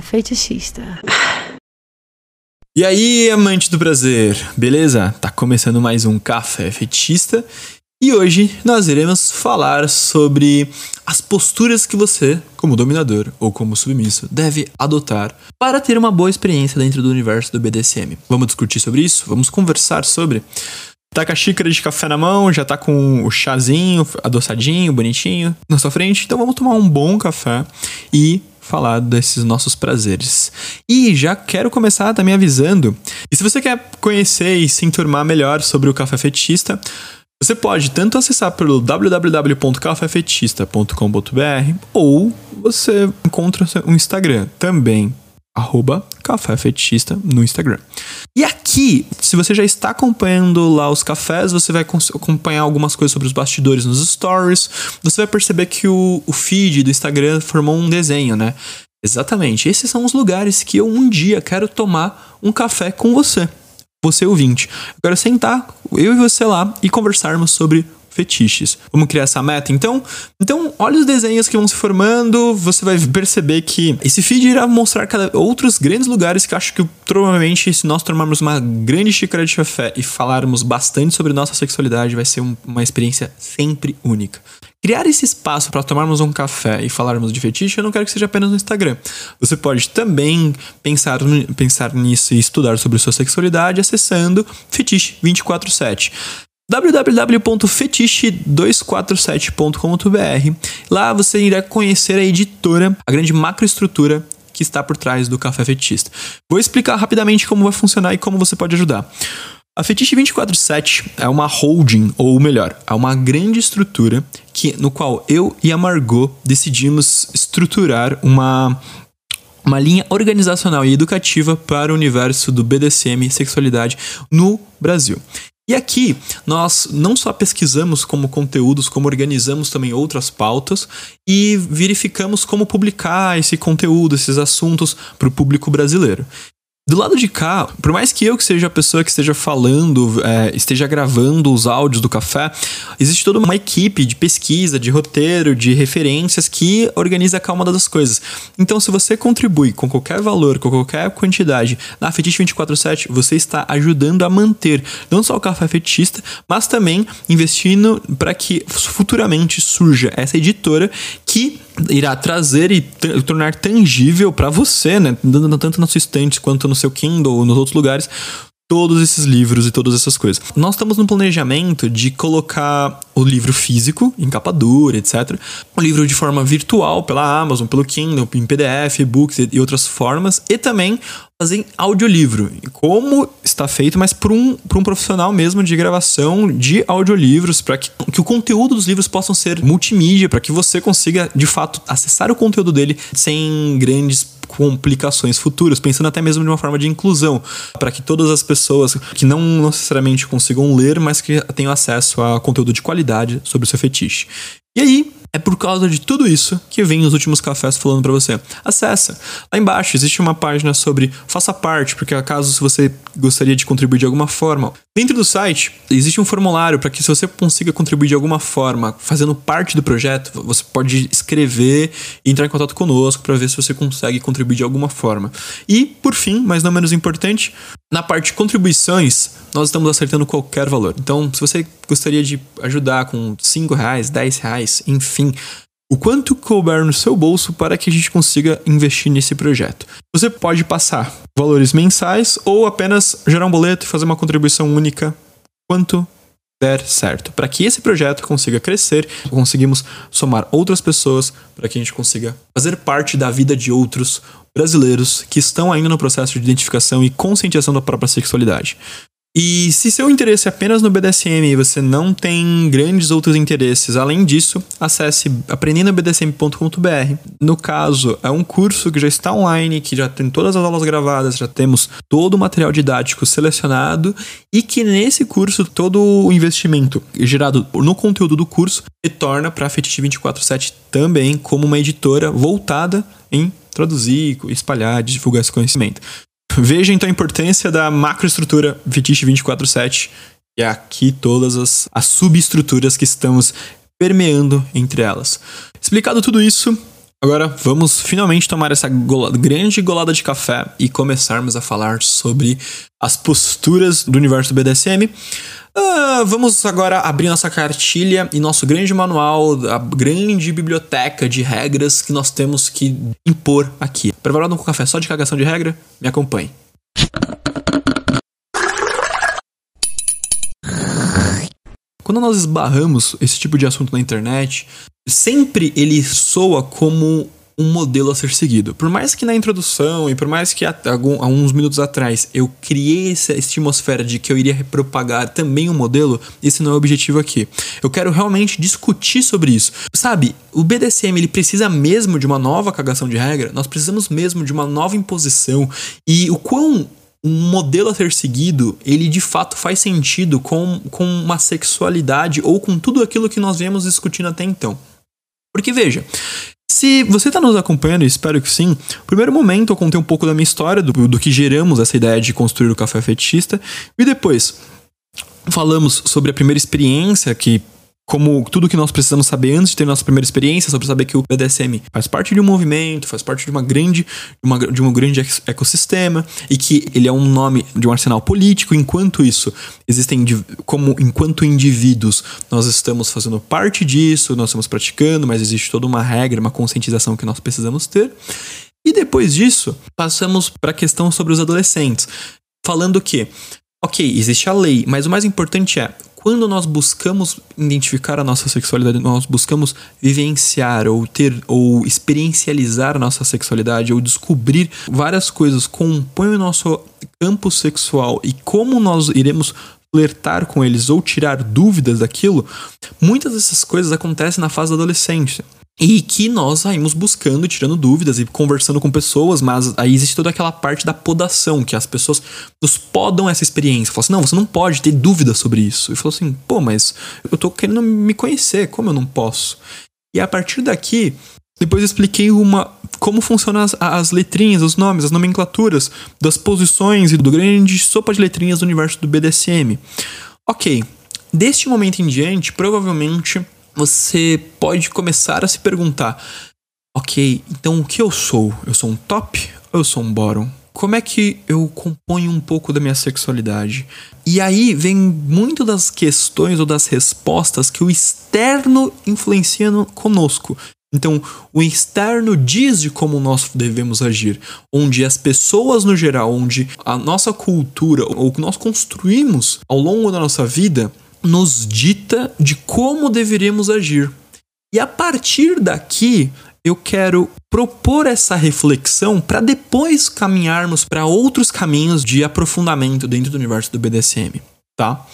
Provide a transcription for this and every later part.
Fetichista. E aí, amante do prazer, beleza? Tá começando mais um Café Fetichista e hoje nós iremos falar sobre as posturas que você, como dominador ou como submisso, deve adotar para ter uma boa experiência dentro do universo do BDSM. Vamos discutir sobre isso? Vamos conversar sobre. Tá com a xícara de café na mão, já tá com o chazinho adoçadinho, bonitinho na sua frente. Então vamos tomar um bom café e falar desses nossos prazeres. E já quero começar também avisando. E se você quer conhecer e se enturmar melhor sobre o café fetichista, você pode tanto acessar pelo www.cafefetista.com.br ou você encontra o Instagram também, arroba Café Fetichista no Instagram. E aqui, se você já está acompanhando lá os cafés, você vai acompanhar algumas coisas sobre os bastidores nos stories. Você vai perceber que o, o feed do Instagram formou um desenho, né? Exatamente. Esses são os lugares que eu um dia quero tomar um café com você você ouvinte. Eu quero sentar, eu e você lá, e conversarmos sobre fetiches. Vamos criar essa meta? Então, então olha os desenhos que vão se formando, você vai perceber que esse feed irá mostrar outros grandes lugares que acho que provavelmente se nós tomarmos uma grande xícara de café e falarmos bastante sobre nossa sexualidade, vai ser um, uma experiência sempre única. Criar esse espaço para tomarmos um café e falarmos de fetiche, eu não quero que seja apenas no Instagram. Você pode também pensar, pensar nisso e estudar sobre sua sexualidade acessando Fetiche 247 www.fetiche247.com.br. Lá você irá conhecer a editora, a grande macroestrutura que está por trás do Café Fetista. Vou explicar rapidamente como vai funcionar e como você pode ajudar. A Fetiche 247 é uma holding, ou melhor, é uma grande estrutura que, no qual eu e a Margot decidimos estruturar uma, uma linha organizacional e educativa para o universo do BDSM e sexualidade no Brasil. E aqui nós não só pesquisamos como conteúdos, como organizamos também outras pautas e verificamos como publicar esse conteúdo, esses assuntos para o público brasileiro. Do lado de cá, por mais que eu que seja a pessoa que esteja falando, é, esteja gravando os áudios do café, existe toda uma equipe de pesquisa, de roteiro, de referências que organiza cada uma das coisas. Então, se você contribui com qualquer valor, com qualquer quantidade na Fetiche 247, você está ajudando a manter não só o café fetichista, mas também investindo para que futuramente surja essa editora que irá trazer e tornar tangível para você, né, tanto na sua estante quanto no seu Kindle ou nos outros lugares, todos esses livros e todas essas coisas. Nós estamos no planejamento de colocar o livro físico, em capa dura, etc. O livro de forma virtual pela Amazon, pelo Kindle, em PDF, e-books e outras formas. E também fazer audiolivro. Como está feito, mas por um, por um profissional mesmo de gravação de audiolivros, para que, que o conteúdo dos livros possam ser multimídia, para que você consiga, de fato, acessar o conteúdo dele sem grandes complicações futuras, pensando até mesmo de uma forma de inclusão, para que todas as pessoas que não necessariamente consigam ler, mas que tenham acesso a conteúdo de qualidade sobre o seu fetiche. E aí, é por causa de tudo isso que vem os últimos cafés falando para você. Acessa. Lá embaixo existe uma página sobre faça parte, porque acaso se você gostaria de contribuir de alguma forma. Dentro do site existe um formulário para que se você consiga contribuir de alguma forma, fazendo parte do projeto, você pode escrever e entrar em contato conosco para ver se você consegue contribuir de alguma forma. E, por fim, mas não menos importante, na parte de contribuições, nós estamos acertando qualquer valor. Então, se você gostaria de ajudar com 5 reais, 10 reais, enfim, o quanto couber no seu bolso para que a gente consiga investir nesse projeto. Você pode passar valores mensais ou apenas gerar um boleto e fazer uma contribuição única, quanto der certo. Para que esse projeto consiga crescer, conseguimos somar outras pessoas para que a gente consiga fazer parte da vida de outros brasileiros que estão ainda no processo de identificação e conscientização da própria sexualidade. E se seu interesse é apenas no BDSM e você não tem grandes outros interesses, além disso, acesse aprendendobdsm.com.br. No caso, é um curso que já está online, que já tem todas as aulas gravadas, já temos todo o material didático selecionado e que nesse curso todo o investimento gerado no conteúdo do curso retorna para a Fetiche 247 também como uma editora voltada em traduzir, espalhar, divulgar esse conhecimento. Veja então a importância da macroestrutura Fetiche 24/7 e aqui todas as, as subestruturas que estamos permeando entre elas. Explicado tudo isso, Agora vamos finalmente tomar essa grande golada de café e começarmos a falar sobre as posturas do universo do BDSM. Uh, vamos agora abrir nossa cartilha e nosso grande manual, a grande biblioteca de regras que nós temos que impor aqui. Preparado com café só de cagação de regra? Me acompanhe. Quando nós esbarramos esse tipo de assunto na internet, sempre ele soa como um modelo a ser seguido. Por mais que na introdução e por mais que há, alguns minutos atrás eu criei essa atmosfera de que eu iria propagar também um modelo, esse não é o objetivo aqui. Eu quero realmente discutir sobre isso. Sabe, o BDSM ele precisa mesmo de uma nova cagação de regra, nós precisamos mesmo de uma nova imposição e o quão um modelo a ser seguido, ele de fato faz sentido com, com uma sexualidade ou com tudo aquilo que nós viemos discutindo até então. Porque veja, se você está nos acompanhando, espero que sim, no primeiro momento eu contei um pouco da minha história, do, do que geramos essa ideia de construir o café fetichista, e depois falamos sobre a primeira experiência que como tudo que nós precisamos saber antes de ter nossa primeira experiência, sobre saber que o BDSM faz parte de um movimento, faz parte de uma grande, uma, de um grande ecossistema e que ele é um nome de um arsenal político. Enquanto isso, existem como enquanto indivíduos nós estamos fazendo parte disso, nós estamos praticando, mas existe toda uma regra, uma conscientização que nós precisamos ter. E depois disso, passamos para a questão sobre os adolescentes, falando que Ok, existe a lei, mas o mais importante é quando nós buscamos identificar a nossa sexualidade, nós buscamos vivenciar ou ter ou experiencializar a nossa sexualidade ou descobrir várias coisas compõem o nosso campo sexual e como nós iremos flertar com eles ou tirar dúvidas daquilo, muitas dessas coisas acontecem na fase da adolescência. E que nós saímos buscando, tirando dúvidas e conversando com pessoas, mas aí existe toda aquela parte da podação, que as pessoas nos podam essa experiência. Falam assim, não, você não pode ter dúvida sobre isso. E falou assim, pô, mas eu tô querendo me conhecer, como eu não posso? E a partir daqui, depois eu expliquei uma, como funcionam as, as letrinhas, os nomes, as nomenclaturas das posições e do grande sopa de letrinhas do universo do BDSM. Ok, deste momento em diante, provavelmente você pode começar a se perguntar: ok, então o que eu sou? Eu sou um top ou eu sou um bottom? Como é que eu componho um pouco da minha sexualidade? E aí vem muito das questões ou das respostas que o externo influencia no, conosco. Então, o externo diz de como nós devemos agir, onde as pessoas no geral, onde a nossa cultura, ou o que nós construímos ao longo da nossa vida, nos dita de como deveríamos agir. E a partir daqui, eu quero propor essa reflexão para depois caminharmos para outros caminhos de aprofundamento dentro do universo do BDSM, tá?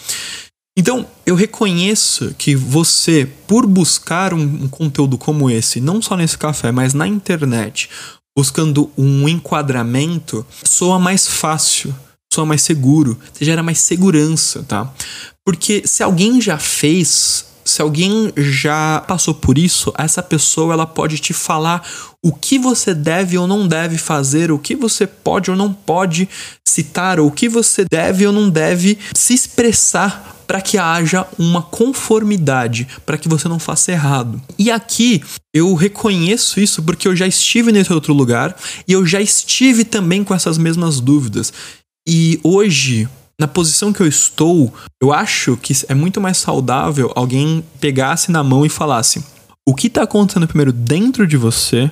Então, eu reconheço que você, por buscar um, um, conteúdo como esse, não só nesse café, mas na internet, buscando um enquadramento, soa mais fácil, soa mais seguro, você gera mais segurança, tá? Porque se alguém já fez, se alguém já passou por isso, essa pessoa ela pode te falar o que você deve ou não deve fazer, o que você pode ou não pode citar, ou o que você deve ou não deve se expressar para que haja uma conformidade, para que você não faça errado. E aqui eu reconheço isso porque eu já estive nesse outro lugar e eu já estive também com essas mesmas dúvidas. E hoje na posição que eu estou, eu acho que é muito mais saudável alguém pegasse na mão e falasse: o que está acontecendo primeiro dentro de você?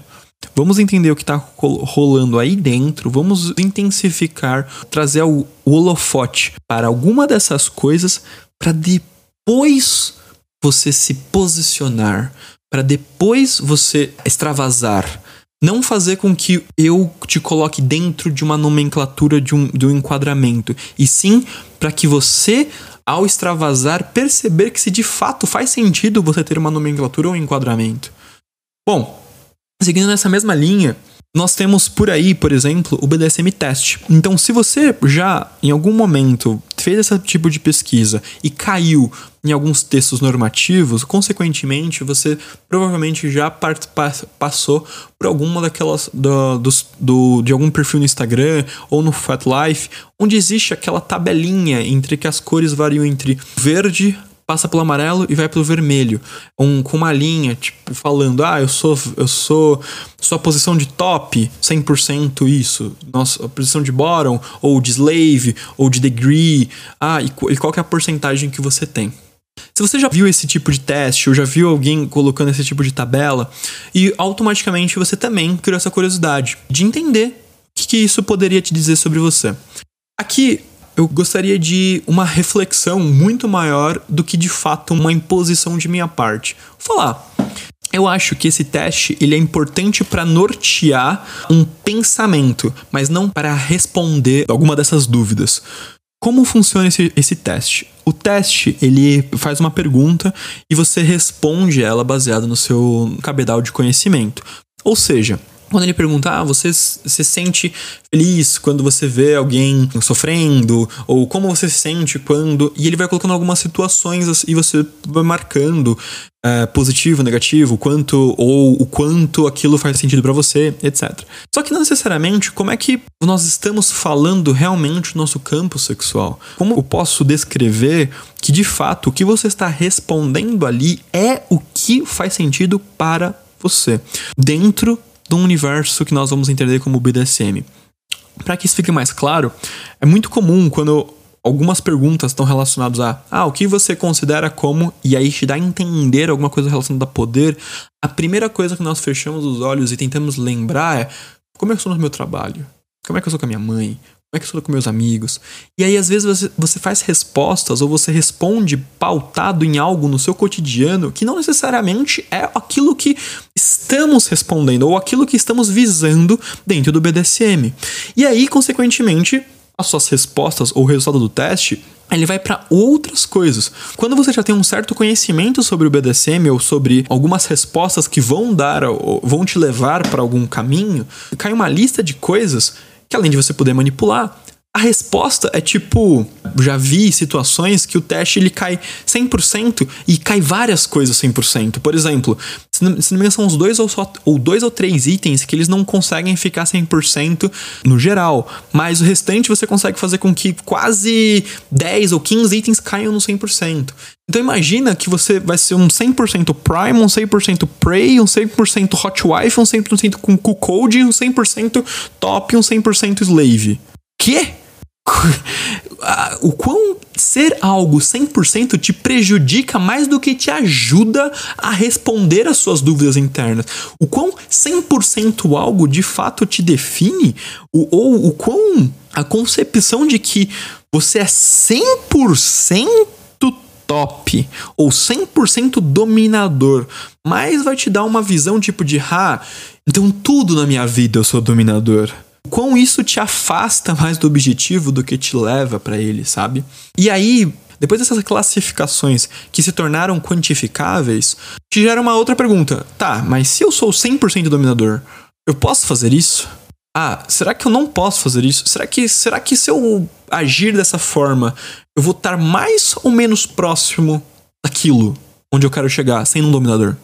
Vamos entender o que está rolando aí dentro, vamos intensificar, trazer o holofote para alguma dessas coisas para depois você se posicionar, para depois você extravasar, não fazer com que eu te coloque dentro de uma nomenclatura de um, de um enquadramento, e sim para que você, ao extravasar, perceber que se de fato faz sentido você ter uma nomenclatura ou um enquadramento. Bom, seguindo nessa mesma linha, nós temos por aí, por exemplo, o BDSM Test. Então, se você já em algum momento fez esse tipo de pesquisa e caiu em alguns textos normativos, consequentemente, você provavelmente já passou por alguma daquelas do, do, do, de algum perfil no Instagram ou no Fat Life, onde existe aquela tabelinha entre que as cores variam entre verde passa pelo amarelo e vai pelo vermelho. Um, com uma linha, tipo, falando, ah, eu sou, eu sou sua posição de top, 100% isso. Nossa, posição de bottom, ou de slave, ou de degree. Ah, e, e qual é a porcentagem que você tem. Se você já viu esse tipo de teste ou já viu alguém colocando esse tipo de tabela, e automaticamente você também criou essa curiosidade de entender o que, que isso poderia te dizer sobre você. Aqui eu gostaria de uma reflexão muito maior do que de fato uma imposição de minha parte. Vou falar. Eu acho que esse teste ele é importante para nortear um pensamento, mas não para responder alguma dessas dúvidas. Como funciona esse, esse teste? O teste, ele faz uma pergunta e você responde ela baseado no seu cabedal de conhecimento. Ou seja, quando ele pergunta, ah, você se sente feliz quando você vê alguém sofrendo? Ou como você se sente quando. E ele vai colocando algumas situações e você vai marcando é, positivo, negativo, quanto ou o quanto aquilo faz sentido para você, etc. Só que não necessariamente como é que nós estamos falando realmente no nosso campo sexual. Como eu posso descrever que de fato o que você está respondendo ali é o que faz sentido para você dentro do universo que nós vamos entender como BDSM. Para que isso fique mais claro, é muito comum quando algumas perguntas estão relacionadas a ah, o que você considera como, e aí te dá a entender alguma coisa relacionada a poder, a primeira coisa que nós fechamos os olhos e tentamos lembrar é como é que eu sou no meu trabalho? Como é que eu sou com a minha mãe? Como é que eu sou com meus amigos? E aí, às vezes, você, você faz respostas ou você responde pautado em algo no seu cotidiano que não necessariamente é aquilo que estamos respondendo ou aquilo que estamos visando dentro do BDSM. E aí, consequentemente, as suas respostas ou o resultado do teste ele vai para outras coisas. Quando você já tem um certo conhecimento sobre o BDSM ou sobre algumas respostas que vão dar vão te levar para algum caminho, cai uma lista de coisas que além de você poder manipular, a resposta é tipo, já vi situações que o teste ele cai 100% e cai várias coisas 100%. Por exemplo, se não, se não me engano são os dois ou, só, ou dois ou três itens que eles não conseguem ficar 100% no geral, mas o restante você consegue fazer com que quase 10 ou 15 itens caiam no 100%. Então imagina que você vai ser um 100% Prime, um 100% Prey, um 100% Hot Wife, um 100% com Code, um 100% Top um 100% Slave. Que? o quão ser algo 100% te prejudica mais do que te ajuda a responder às suas dúvidas internas. O quão 100% algo de fato te define, ou o quão a concepção de que você é 100% top ou 100% dominador, mais vai te dar uma visão tipo de, ah, então tudo na minha vida eu sou dominador quão isso te afasta mais do objetivo do que te leva para ele, sabe? E aí, depois dessas classificações que se tornaram quantificáveis, te gera uma outra pergunta. Tá, mas se eu sou 100% dominador, eu posso fazer isso? Ah, será que eu não posso fazer isso? Será que, será que se eu agir dessa forma, eu vou estar mais ou menos próximo daquilo onde eu quero chegar, sendo um dominador?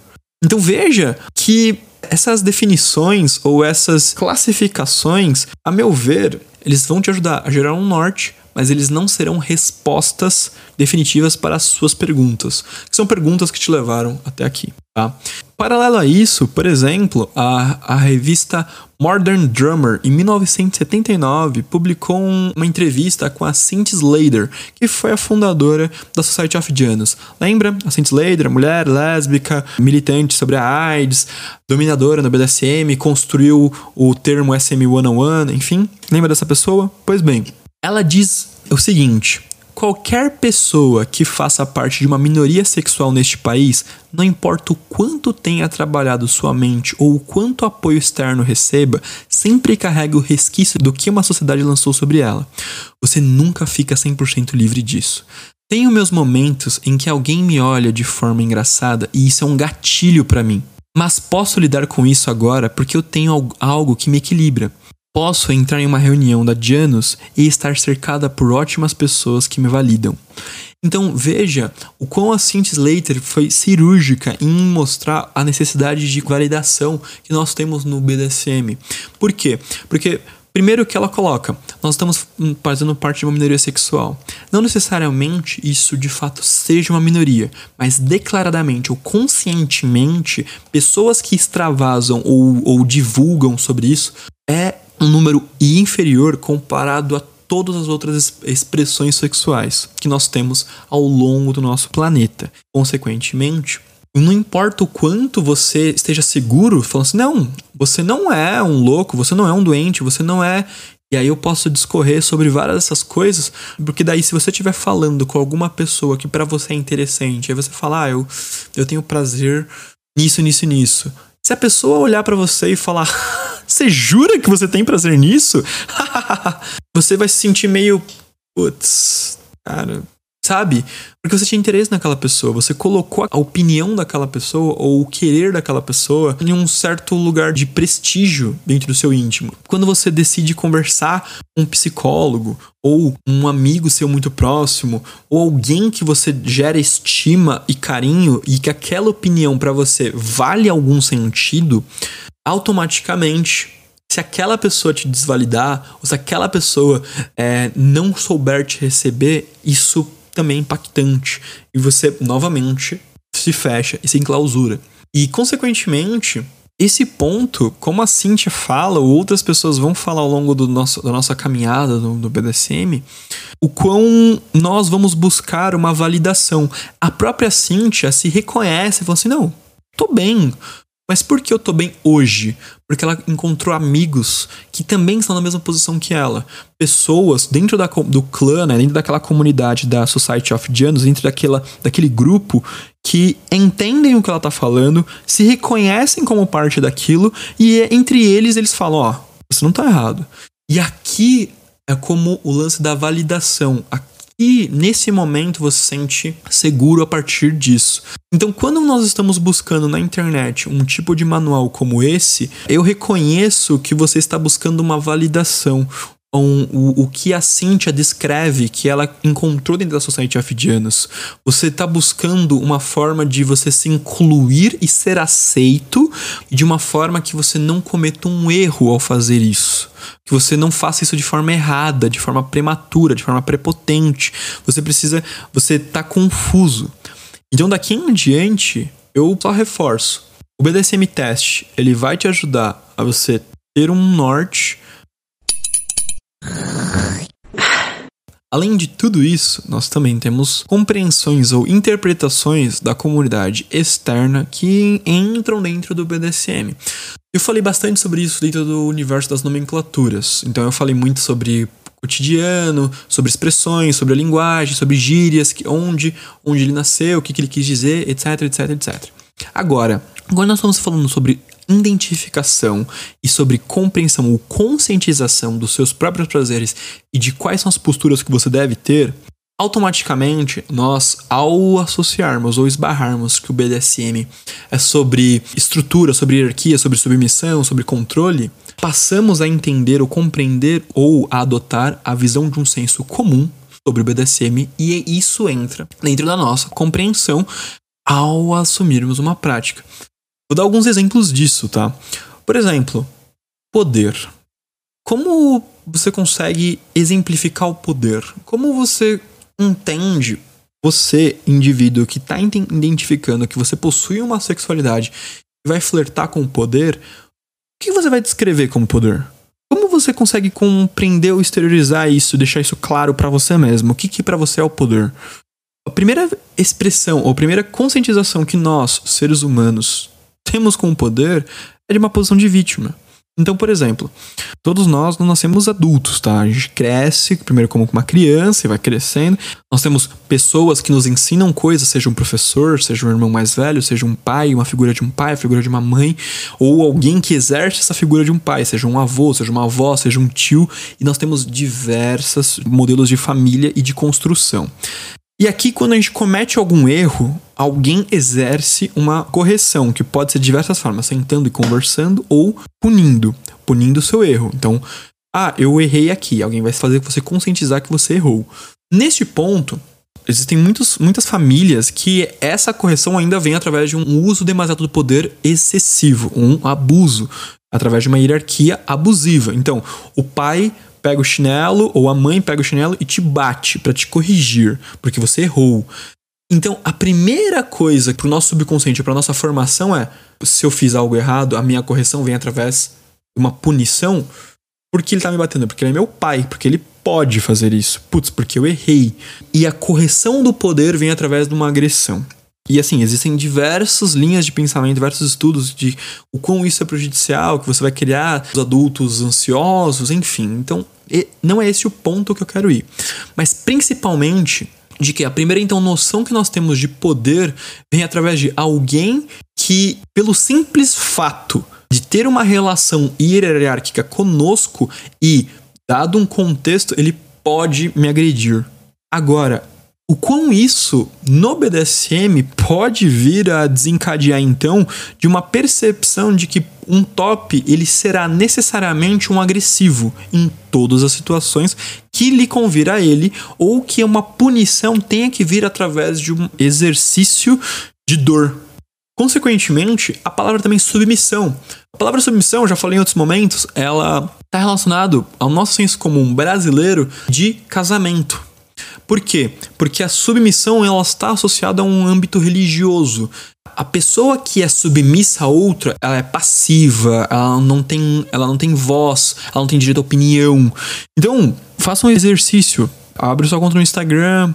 Então veja que essas definições ou essas classificações, a meu ver, eles vão te ajudar a gerar um norte, mas eles não serão respostas definitivas para as suas perguntas. São perguntas que te levaram até aqui, tá? Paralelo a isso, por exemplo, a, a revista Modern Drummer, em 1979, publicou um, uma entrevista com a Cindy Slater, que foi a fundadora da Society of Janus. Lembra? A Cindy Slater, mulher lésbica, militante sobre a AIDS, dominadora no BDSM, construiu o termo SM101, enfim. Lembra dessa pessoa? Pois bem, ela diz o seguinte: qualquer pessoa que faça parte de uma minoria sexual neste país, não importa o quanto tenha trabalhado sua mente ou o quanto apoio externo receba, sempre carrega o resquício do que uma sociedade lançou sobre ela. Você nunca fica 100% livre disso. Tenho meus momentos em que alguém me olha de forma engraçada e isso é um gatilho para mim. Mas posso lidar com isso agora porque eu tenho algo que me equilibra. Posso entrar em uma reunião da Janus e estar cercada por ótimas pessoas que me validam. Então veja o quão a Cynthia Slater foi cirúrgica em mostrar a necessidade de validação que nós temos no BDSM. Por quê? Porque Primeiro que ela coloca, nós estamos fazendo parte de uma minoria sexual. Não necessariamente isso de fato seja uma minoria, mas declaradamente ou conscientemente, pessoas que extravasam ou, ou divulgam sobre isso é um número inferior comparado a todas as outras expressões sexuais que nós temos ao longo do nosso planeta. Consequentemente, não importa o quanto você esteja seguro, falando assim, não, você não é um louco, você não é um doente, você não é. E aí eu posso discorrer sobre várias dessas coisas, porque daí se você estiver falando com alguma pessoa que para você é interessante, aí você fala, ah, eu, eu tenho prazer nisso, nisso nisso. Se a pessoa olhar para você e falar, você jura que você tem prazer nisso? você vai se sentir meio, putz, cara, sabe? Porque você tinha interesse naquela pessoa, você colocou a opinião daquela pessoa ou o querer daquela pessoa em um certo lugar de prestígio dentro do seu íntimo. Quando você decide conversar com um psicólogo ou um amigo seu muito próximo ou alguém que você gera estima e carinho e que aquela opinião para você vale algum sentido, automaticamente se aquela pessoa te desvalidar, ou se aquela pessoa é, não souber te receber, isso também impactante. E você, novamente, se fecha e se enclausura. E, consequentemente, esse ponto, como a Cintia fala, ou outras pessoas vão falar ao longo do nosso, da nossa caminhada do, do BDSM, o quão nós vamos buscar uma validação. A própria Cintia se reconhece e fala assim: não, tô bem, mas por que eu tô bem hoje? Porque ela encontrou amigos que também estão na mesma posição que ela. Pessoas dentro da, do clã, né, dentro daquela comunidade da Society of Janus, dentro daquela, daquele grupo que entendem o que ela tá falando, se reconhecem como parte daquilo e é, entre eles eles falam: ó, oh, você não tá errado. E aqui é como o lance da validação. Aqui e nesse momento você se sente seguro a partir disso. Então, quando nós estamos buscando na internet um tipo de manual como esse, eu reconheço que você está buscando uma validação, o, o que a Cynthia descreve que ela encontrou dentro da Society of Janus. Você está buscando uma forma de você se incluir e ser aceito de uma forma que você não cometa um erro ao fazer isso que você não faça isso de forma errada, de forma prematura, de forma prepotente. Você precisa, você tá confuso. Então daqui em diante, eu só reforço. O BDSM Test, ele vai te ajudar a você ter um norte. Além de tudo isso, nós também temos compreensões ou interpretações da comunidade externa que entram dentro do BDSM. Eu falei bastante sobre isso dentro do universo das nomenclaturas. Então eu falei muito sobre cotidiano, sobre expressões, sobre a linguagem, sobre gírias, onde, onde ele nasceu, o que, que ele quis dizer, etc, etc, etc. Agora, quando nós estamos falando sobre identificação e sobre compreensão ou conscientização dos seus próprios prazeres e de quais são as posturas que você deve ter, automaticamente nós, ao associarmos ou esbarrarmos que o BDSM é sobre estrutura, sobre hierarquia, sobre submissão, sobre controle, passamos a entender ou compreender ou a adotar a visão de um senso comum sobre o BDSM e isso entra dentro da nossa compreensão ao assumirmos uma prática. Vou dar alguns exemplos disso, tá? Por exemplo, poder. Como você consegue exemplificar o poder? Como você entende você, indivíduo que está identificando que você possui uma sexualidade e vai flertar com o poder, o que você vai descrever como poder? Como você consegue compreender ou exteriorizar isso, deixar isso claro para você mesmo? O que, que para você é o poder? A primeira expressão, ou a primeira conscientização que nós, seres humanos, temos com o poder é de uma posição de vítima. Então, por exemplo, todos nós não nascemos adultos, tá? A gente cresce primeiro como uma criança e vai crescendo. Nós temos pessoas que nos ensinam coisas, seja um professor, seja um irmão mais velho, seja um pai, uma figura de um pai, a figura de uma mãe, ou alguém que exerce essa figura de um pai, seja um avô, seja uma avó, seja um tio, e nós temos diversos modelos de família e de construção. E aqui, quando a gente comete algum erro, alguém exerce uma correção, que pode ser de diversas formas, sentando e conversando ou punindo, punindo o seu erro. Então, ah, eu errei aqui, alguém vai fazer você conscientizar que você errou. Neste ponto, existem muitos, muitas famílias que essa correção ainda vem através de um uso demasiado do poder excessivo, um abuso através de uma hierarquia abusiva. Então, o pai pega o chinelo ou a mãe pega o chinelo e te bate para te corrigir, porque você errou. Então, a primeira coisa para o nosso subconsciente, para nossa formação é: se eu fiz algo errado, a minha correção vem através de uma punição. Porque ele tá me batendo? Porque ele é meu pai, porque ele pode fazer isso. Putz, porque eu errei. E a correção do poder vem através de uma agressão. E assim, existem diversas linhas de pensamento, diversos estudos de o quão isso é prejudicial, que você vai criar os adultos ansiosos, enfim. Então, não é esse o ponto que eu quero ir. Mas principalmente de que a primeira então noção que nós temos de poder vem através de alguém que pelo simples fato de ter uma relação hierárquica conosco e dado um contexto, ele pode me agredir. Agora, o quão isso no BDSM pode vir a desencadear então de uma percepção de que um top ele será necessariamente um agressivo em todas as situações que lhe convir a ele ou que uma punição tenha que vir através de um exercício de dor. Consequentemente, a palavra também submissão. A palavra submissão, já falei em outros momentos, ela está relacionado ao nosso senso comum brasileiro de casamento. Por quê? Porque a submissão ela está associada a um âmbito religioso. A pessoa que é submissa a outra, ela é passiva, ela não tem, ela não tem voz, ela não tem direito à opinião. Então, faça um exercício. Abre sua conta no Instagram,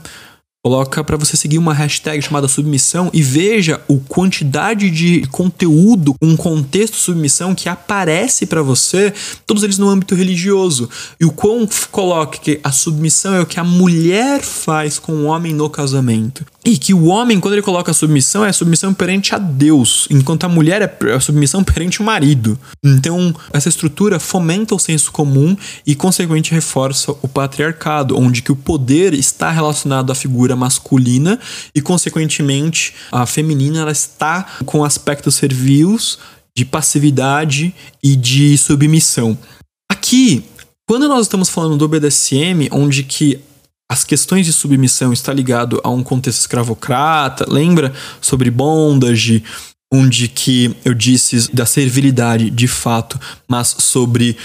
Coloca para você seguir uma hashtag chamada submissão e veja o quantidade de conteúdo, um contexto submissão que aparece para você, todos eles no âmbito religioso. E o quão coloque que a submissão é o que a mulher faz com o homem no casamento. E que o homem, quando ele coloca a submissão, é a submissão perante a Deus, enquanto a mulher é a submissão perante o marido. Então, essa estrutura fomenta o senso comum e, consequentemente, reforça o patriarcado, onde que o poder está relacionado à figura masculina e, consequentemente, a feminina ela está com aspectos servils de passividade e de submissão. Aqui, quando nós estamos falando do BDSM, onde que as questões de submissão está ligado a um contexto escravocrata, lembra? Sobre bondage, onde que eu disse da servilidade de fato, mas sobre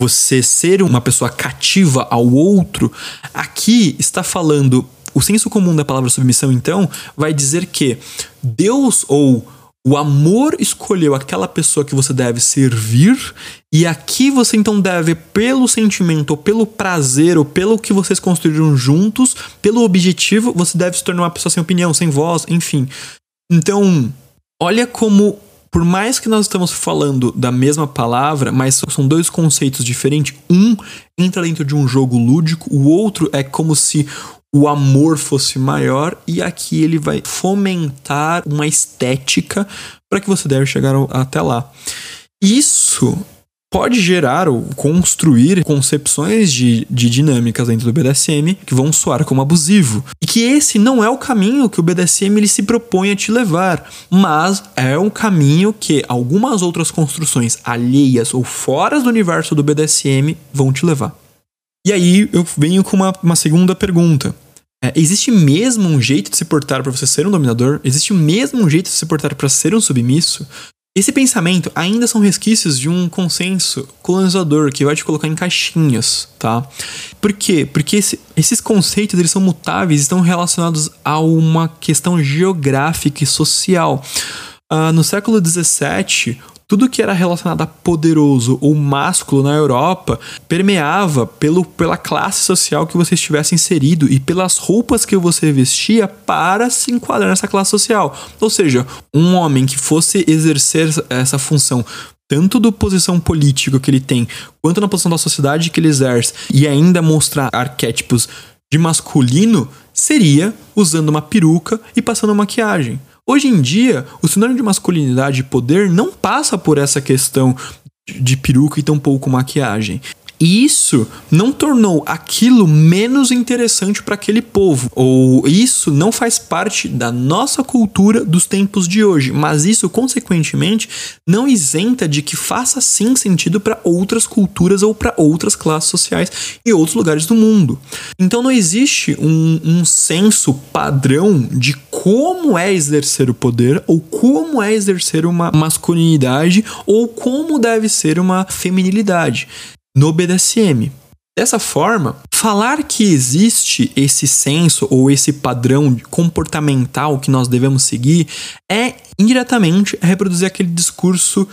você ser uma pessoa cativa ao outro, aqui está falando o senso comum da palavra submissão então vai dizer que Deus ou o amor escolheu aquela pessoa que você deve servir, e aqui você então deve, pelo sentimento, ou pelo prazer, ou pelo que vocês construíram juntos, pelo objetivo, você deve se tornar uma pessoa sem opinião, sem voz, enfim. Então, olha como, por mais que nós estamos falando da mesma palavra, mas são dois conceitos diferentes. Um entra dentro de um jogo lúdico, o outro é como se o amor fosse maior e aqui ele vai fomentar uma estética para que você deve chegar até lá. Isso pode gerar ou construir concepções de, de dinâmicas dentro do BDSM que vão soar como abusivo. E que esse não é o caminho que o BDSM ele se propõe a te levar, mas é um caminho que algumas outras construções alheias ou fora do universo do BDSM vão te levar. E aí eu venho com uma, uma segunda pergunta. É, existe mesmo um jeito de se portar para você ser um dominador? Existe mesmo um jeito de se portar para ser um submisso? Esse pensamento ainda são resquícios de um consenso colonizador que vai te colocar em caixinhas, tá? Por quê? Porque esse, esses conceitos eles são mutáveis, estão relacionados a uma questão geográfica e social. Uh, no século XVII, tudo que era relacionado a poderoso ou másculo na Europa permeava pelo, pela classe social que você estivesse inserido e pelas roupas que você vestia para se enquadrar nessa classe social. Ou seja, um homem que fosse exercer essa função tanto da posição política que ele tem, quanto na posição da sociedade que ele exerce, e ainda mostrar arquétipos de masculino, seria usando uma peruca e passando maquiagem. Hoje em dia, o sinônimo de masculinidade e poder não passa por essa questão de peruca e tão pouco maquiagem. E isso não tornou aquilo menos interessante para aquele povo, ou isso não faz parte da nossa cultura dos tempos de hoje, mas isso, consequentemente, não isenta de que faça sim sentido para outras culturas ou para outras classes sociais e outros lugares do mundo. Então não existe um, um senso padrão de como é exercer o poder, ou como é exercer uma masculinidade, ou como deve ser uma feminilidade no BDSM. Dessa forma, falar que existe esse senso ou esse padrão comportamental que nós devemos seguir é indiretamente reproduzir aquele discurso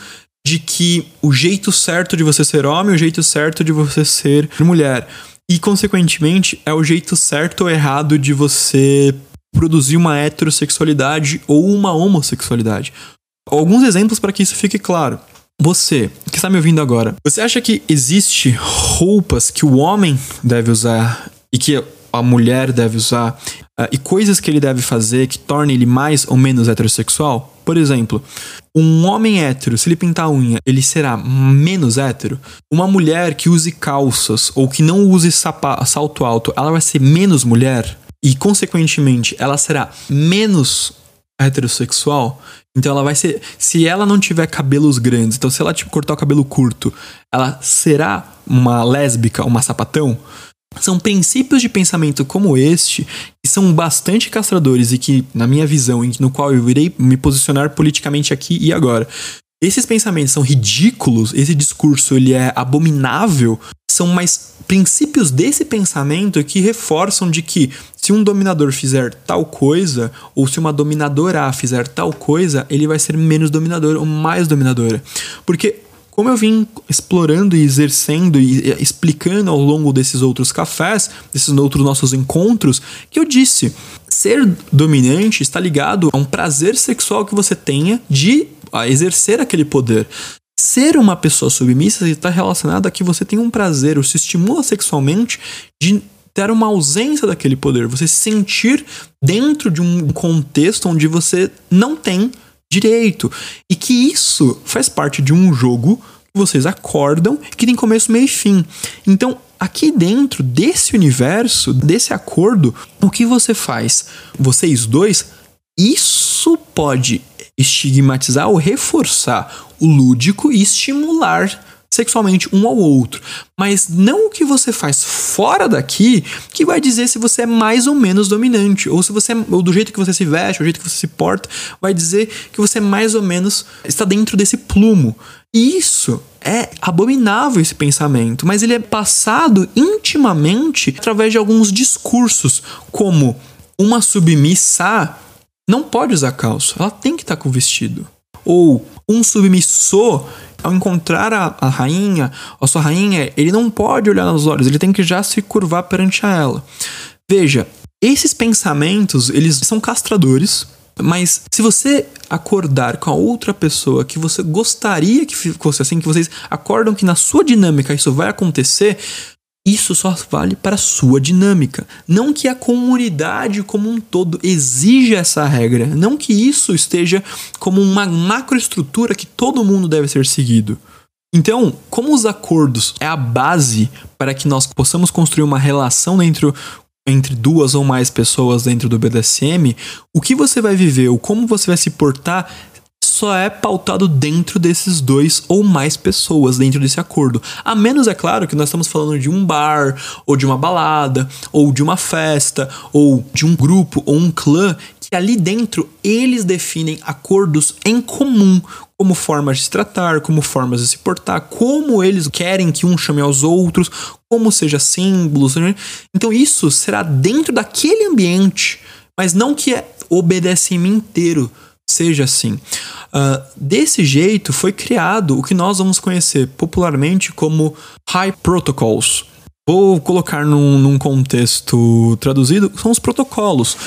de que o jeito certo de você ser homem, o jeito certo de você ser mulher. E, consequentemente, é o jeito certo ou errado de você produzir uma heterossexualidade ou uma homossexualidade. Alguns exemplos para que isso fique claro. Você, que está me ouvindo agora, você acha que existe roupas que o homem deve usar e que a mulher deve usar uh, e coisas que ele deve fazer que tornem ele mais ou menos heterossexual? Por exemplo, um homem hétero, se ele pintar a unha, ele será menos hétero? Uma mulher que use calças ou que não use salto alto, ela vai ser menos mulher? E, consequentemente, ela será menos heterossexual? Então ela vai ser. Se ela não tiver cabelos grandes, então se ela tipo, cortar o cabelo curto, ela será uma lésbica, uma sapatão? São princípios de pensamento como este que são bastante castradores e que, na minha visão, no qual eu irei me posicionar politicamente aqui e agora, esses pensamentos são ridículos, esse discurso ele é abominável, são mais princípios desse pensamento que reforçam de que se um dominador fizer tal coisa, ou se uma dominadora fizer tal coisa, ele vai ser menos dominador ou mais dominadora. Porque como eu vim explorando e exercendo e explicando ao longo desses outros cafés, desses outros nossos encontros, que eu disse, ser dominante está ligado a um prazer sexual que você tenha de exercer aquele poder. Ser uma pessoa submissa está relacionado a que você tem um prazer ou se estimula sexualmente de ter uma ausência daquele poder, você se sentir dentro de um contexto onde você não tem direito. E que isso faz parte de um jogo que vocês acordam que tem começo, meio e fim. Então, aqui dentro desse universo, desse acordo, o que você faz? Vocês dois, isso pode estigmatizar ou reforçar o lúdico e estimular sexualmente um ao outro. Mas não o que você faz fora daqui que vai dizer se você é mais ou menos dominante. Ou se você ou do jeito que você se veste, o jeito que você se porta, vai dizer que você mais ou menos está dentro desse plumo. Isso é abominável esse pensamento, mas ele é passado intimamente através de alguns discursos, como uma submissa não pode usar calça, ela tem que estar com vestido. Ou um submissor, ao encontrar a, a rainha, a sua rainha, ele não pode olhar nos olhos, ele tem que já se curvar perante a ela. Veja, esses pensamentos, eles são castradores, mas se você acordar com a outra pessoa que você gostaria que fosse assim, que vocês acordam que na sua dinâmica isso vai acontecer, isso só vale para sua dinâmica. Não que a comunidade como um todo exija essa regra. Não que isso esteja como uma macroestrutura que todo mundo deve ser seguido. Então, como os acordos é a base para que nós possamos construir uma relação dentro entre duas ou mais pessoas dentro do BDSM, o que você vai viver ou como você vai se portar só é pautado dentro desses dois ou mais pessoas dentro desse acordo. A menos, é claro, que nós estamos falando de um bar, ou de uma balada, ou de uma festa, ou de um grupo ou um clã, que ali dentro eles definem acordos em comum, como formas de se tratar, como formas de se portar, como eles querem que um chame aos outros, como seja símbolos. Então isso será dentro daquele ambiente, mas não que é obedecimento inteiro seja assim. Uh, desse jeito foi criado o que nós vamos conhecer popularmente como High Protocols. Vou colocar num, num contexto traduzido, são os protocolos.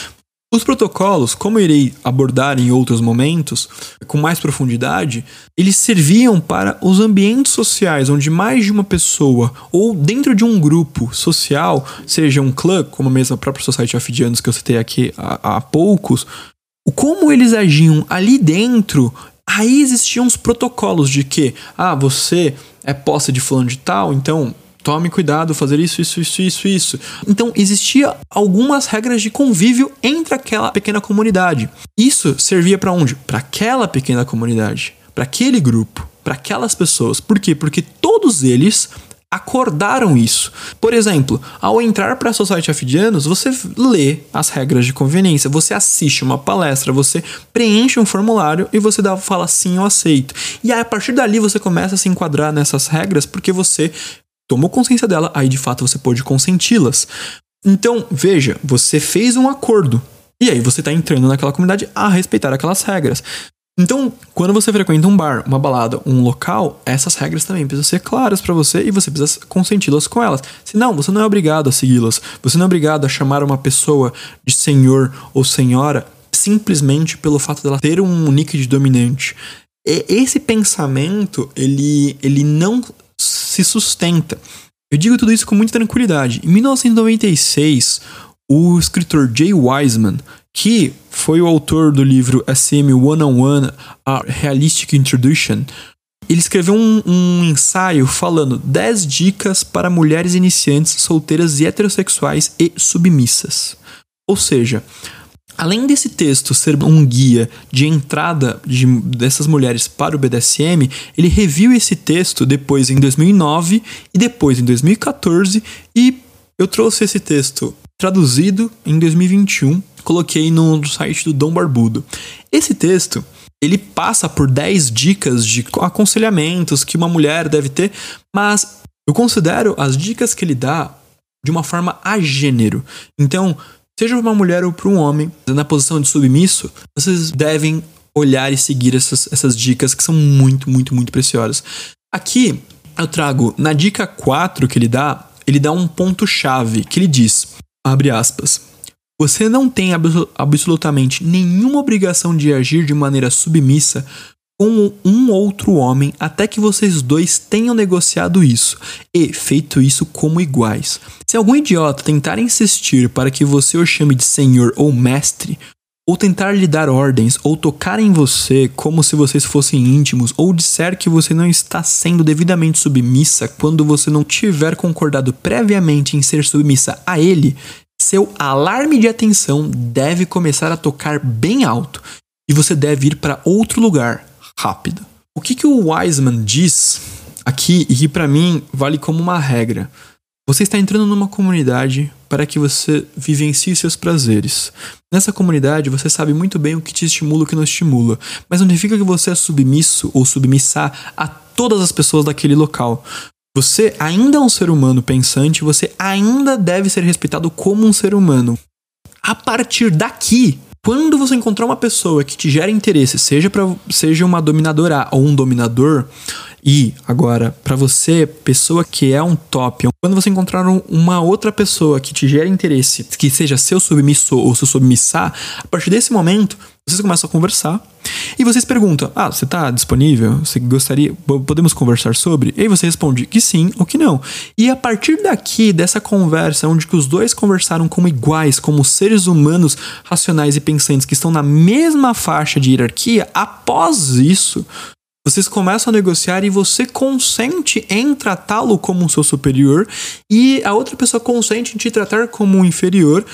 Os protocolos, como irei abordar em outros momentos, com mais profundidade, eles serviam para os ambientes sociais onde mais de uma pessoa, ou dentro de um grupo social, seja um clã, como a mesma própria Society of Indians que eu citei aqui há, há poucos, como eles agiam ali dentro, aí existiam os protocolos de que, ah, você é posse de fulano de tal, então tome cuidado, fazer isso, isso, isso, isso, isso. Então existia algumas regras de convívio entre aquela pequena comunidade. Isso servia para onde? Para aquela pequena comunidade, para aquele grupo, para aquelas pessoas. Por quê? Porque todos eles acordaram isso. Por exemplo, ao entrar para a Society of Dianos, você lê as regras de conveniência, você assiste uma palestra, você preenche um formulário e você dá, fala sim, eu aceito. E aí, a partir dali você começa a se enquadrar nessas regras porque você tomou consciência dela, aí de fato você pode consenti-las. Então, veja, você fez um acordo. E aí você está entrando naquela comunidade a respeitar aquelas regras. Então, quando você frequenta um bar, uma balada, um local, essas regras também precisam ser claras para você e você precisa consenti-las com elas. Senão, você não é obrigado a segui-las. Você não é obrigado a chamar uma pessoa de senhor ou senhora simplesmente pelo fato dela ter um nick de dominante. E esse pensamento, ele, ele não se sustenta. Eu digo tudo isso com muita tranquilidade. Em 1996, o escritor Jay Wiseman, que foi o autor do livro SM One on One, A Realistic Introduction, ele escreveu um, um, ensaio falando 10 dicas para mulheres iniciantes, solteiras e heterossexuais e submissas. Ou seja, além desse texto ser um guia de entrada de, dessas mulheres para o BDSM, ele reviu esse texto depois em 2009 e depois em 2014 e eu trouxe esse texto traduzido em 2021 coloquei no site do Dom Barbudo. Esse texto, ele passa por 10 dicas de aconselhamentos que uma mulher deve ter, mas eu considero as dicas que ele dá de uma forma a gênero. Então, seja uma mulher ou para um homem, na posição de submisso, vocês devem olhar e seguir essas, essas dicas que são muito, muito, muito preciosas. Aqui eu trago, na dica 4 que ele dá, ele dá um ponto-chave que ele diz, abre aspas, você não tem absolutamente nenhuma obrigação de agir de maneira submissa com um outro homem até que vocês dois tenham negociado isso e feito isso como iguais. Se algum idiota tentar insistir para que você o chame de senhor ou mestre, ou tentar lhe dar ordens, ou tocar em você como se vocês fossem íntimos, ou disser que você não está sendo devidamente submissa quando você não tiver concordado previamente em ser submissa a ele, seu alarme de atenção deve começar a tocar bem alto e você deve ir para outro lugar rápido. O que, que o Wiseman diz aqui e que para mim vale como uma regra? Você está entrando numa comunidade para que você vivencie seus prazeres. Nessa comunidade, você sabe muito bem o que te estimula e o que não estimula, mas não significa que você é submisso ou submissar a todas as pessoas daquele local. Você ainda é um ser humano pensante, você ainda deve ser respeitado como um ser humano. A partir daqui, quando você encontrar uma pessoa que te gera interesse, seja, pra, seja uma dominadora ou um dominador, e agora, para você, pessoa que é um top, quando você encontrar uma outra pessoa que te gera interesse, que seja seu submisso ou seu submissar, a partir desse momento, vocês começam a conversar e vocês perguntam: Ah, você está disponível? Você gostaria? Podemos conversar sobre? E aí você responde que sim ou que não. E a partir daqui, dessa conversa, onde que os dois conversaram como iguais, como seres humanos racionais e pensantes que estão na mesma faixa de hierarquia, após isso, vocês começam a negociar e você consente em tratá-lo como seu superior e a outra pessoa consente em te tratar como um inferior.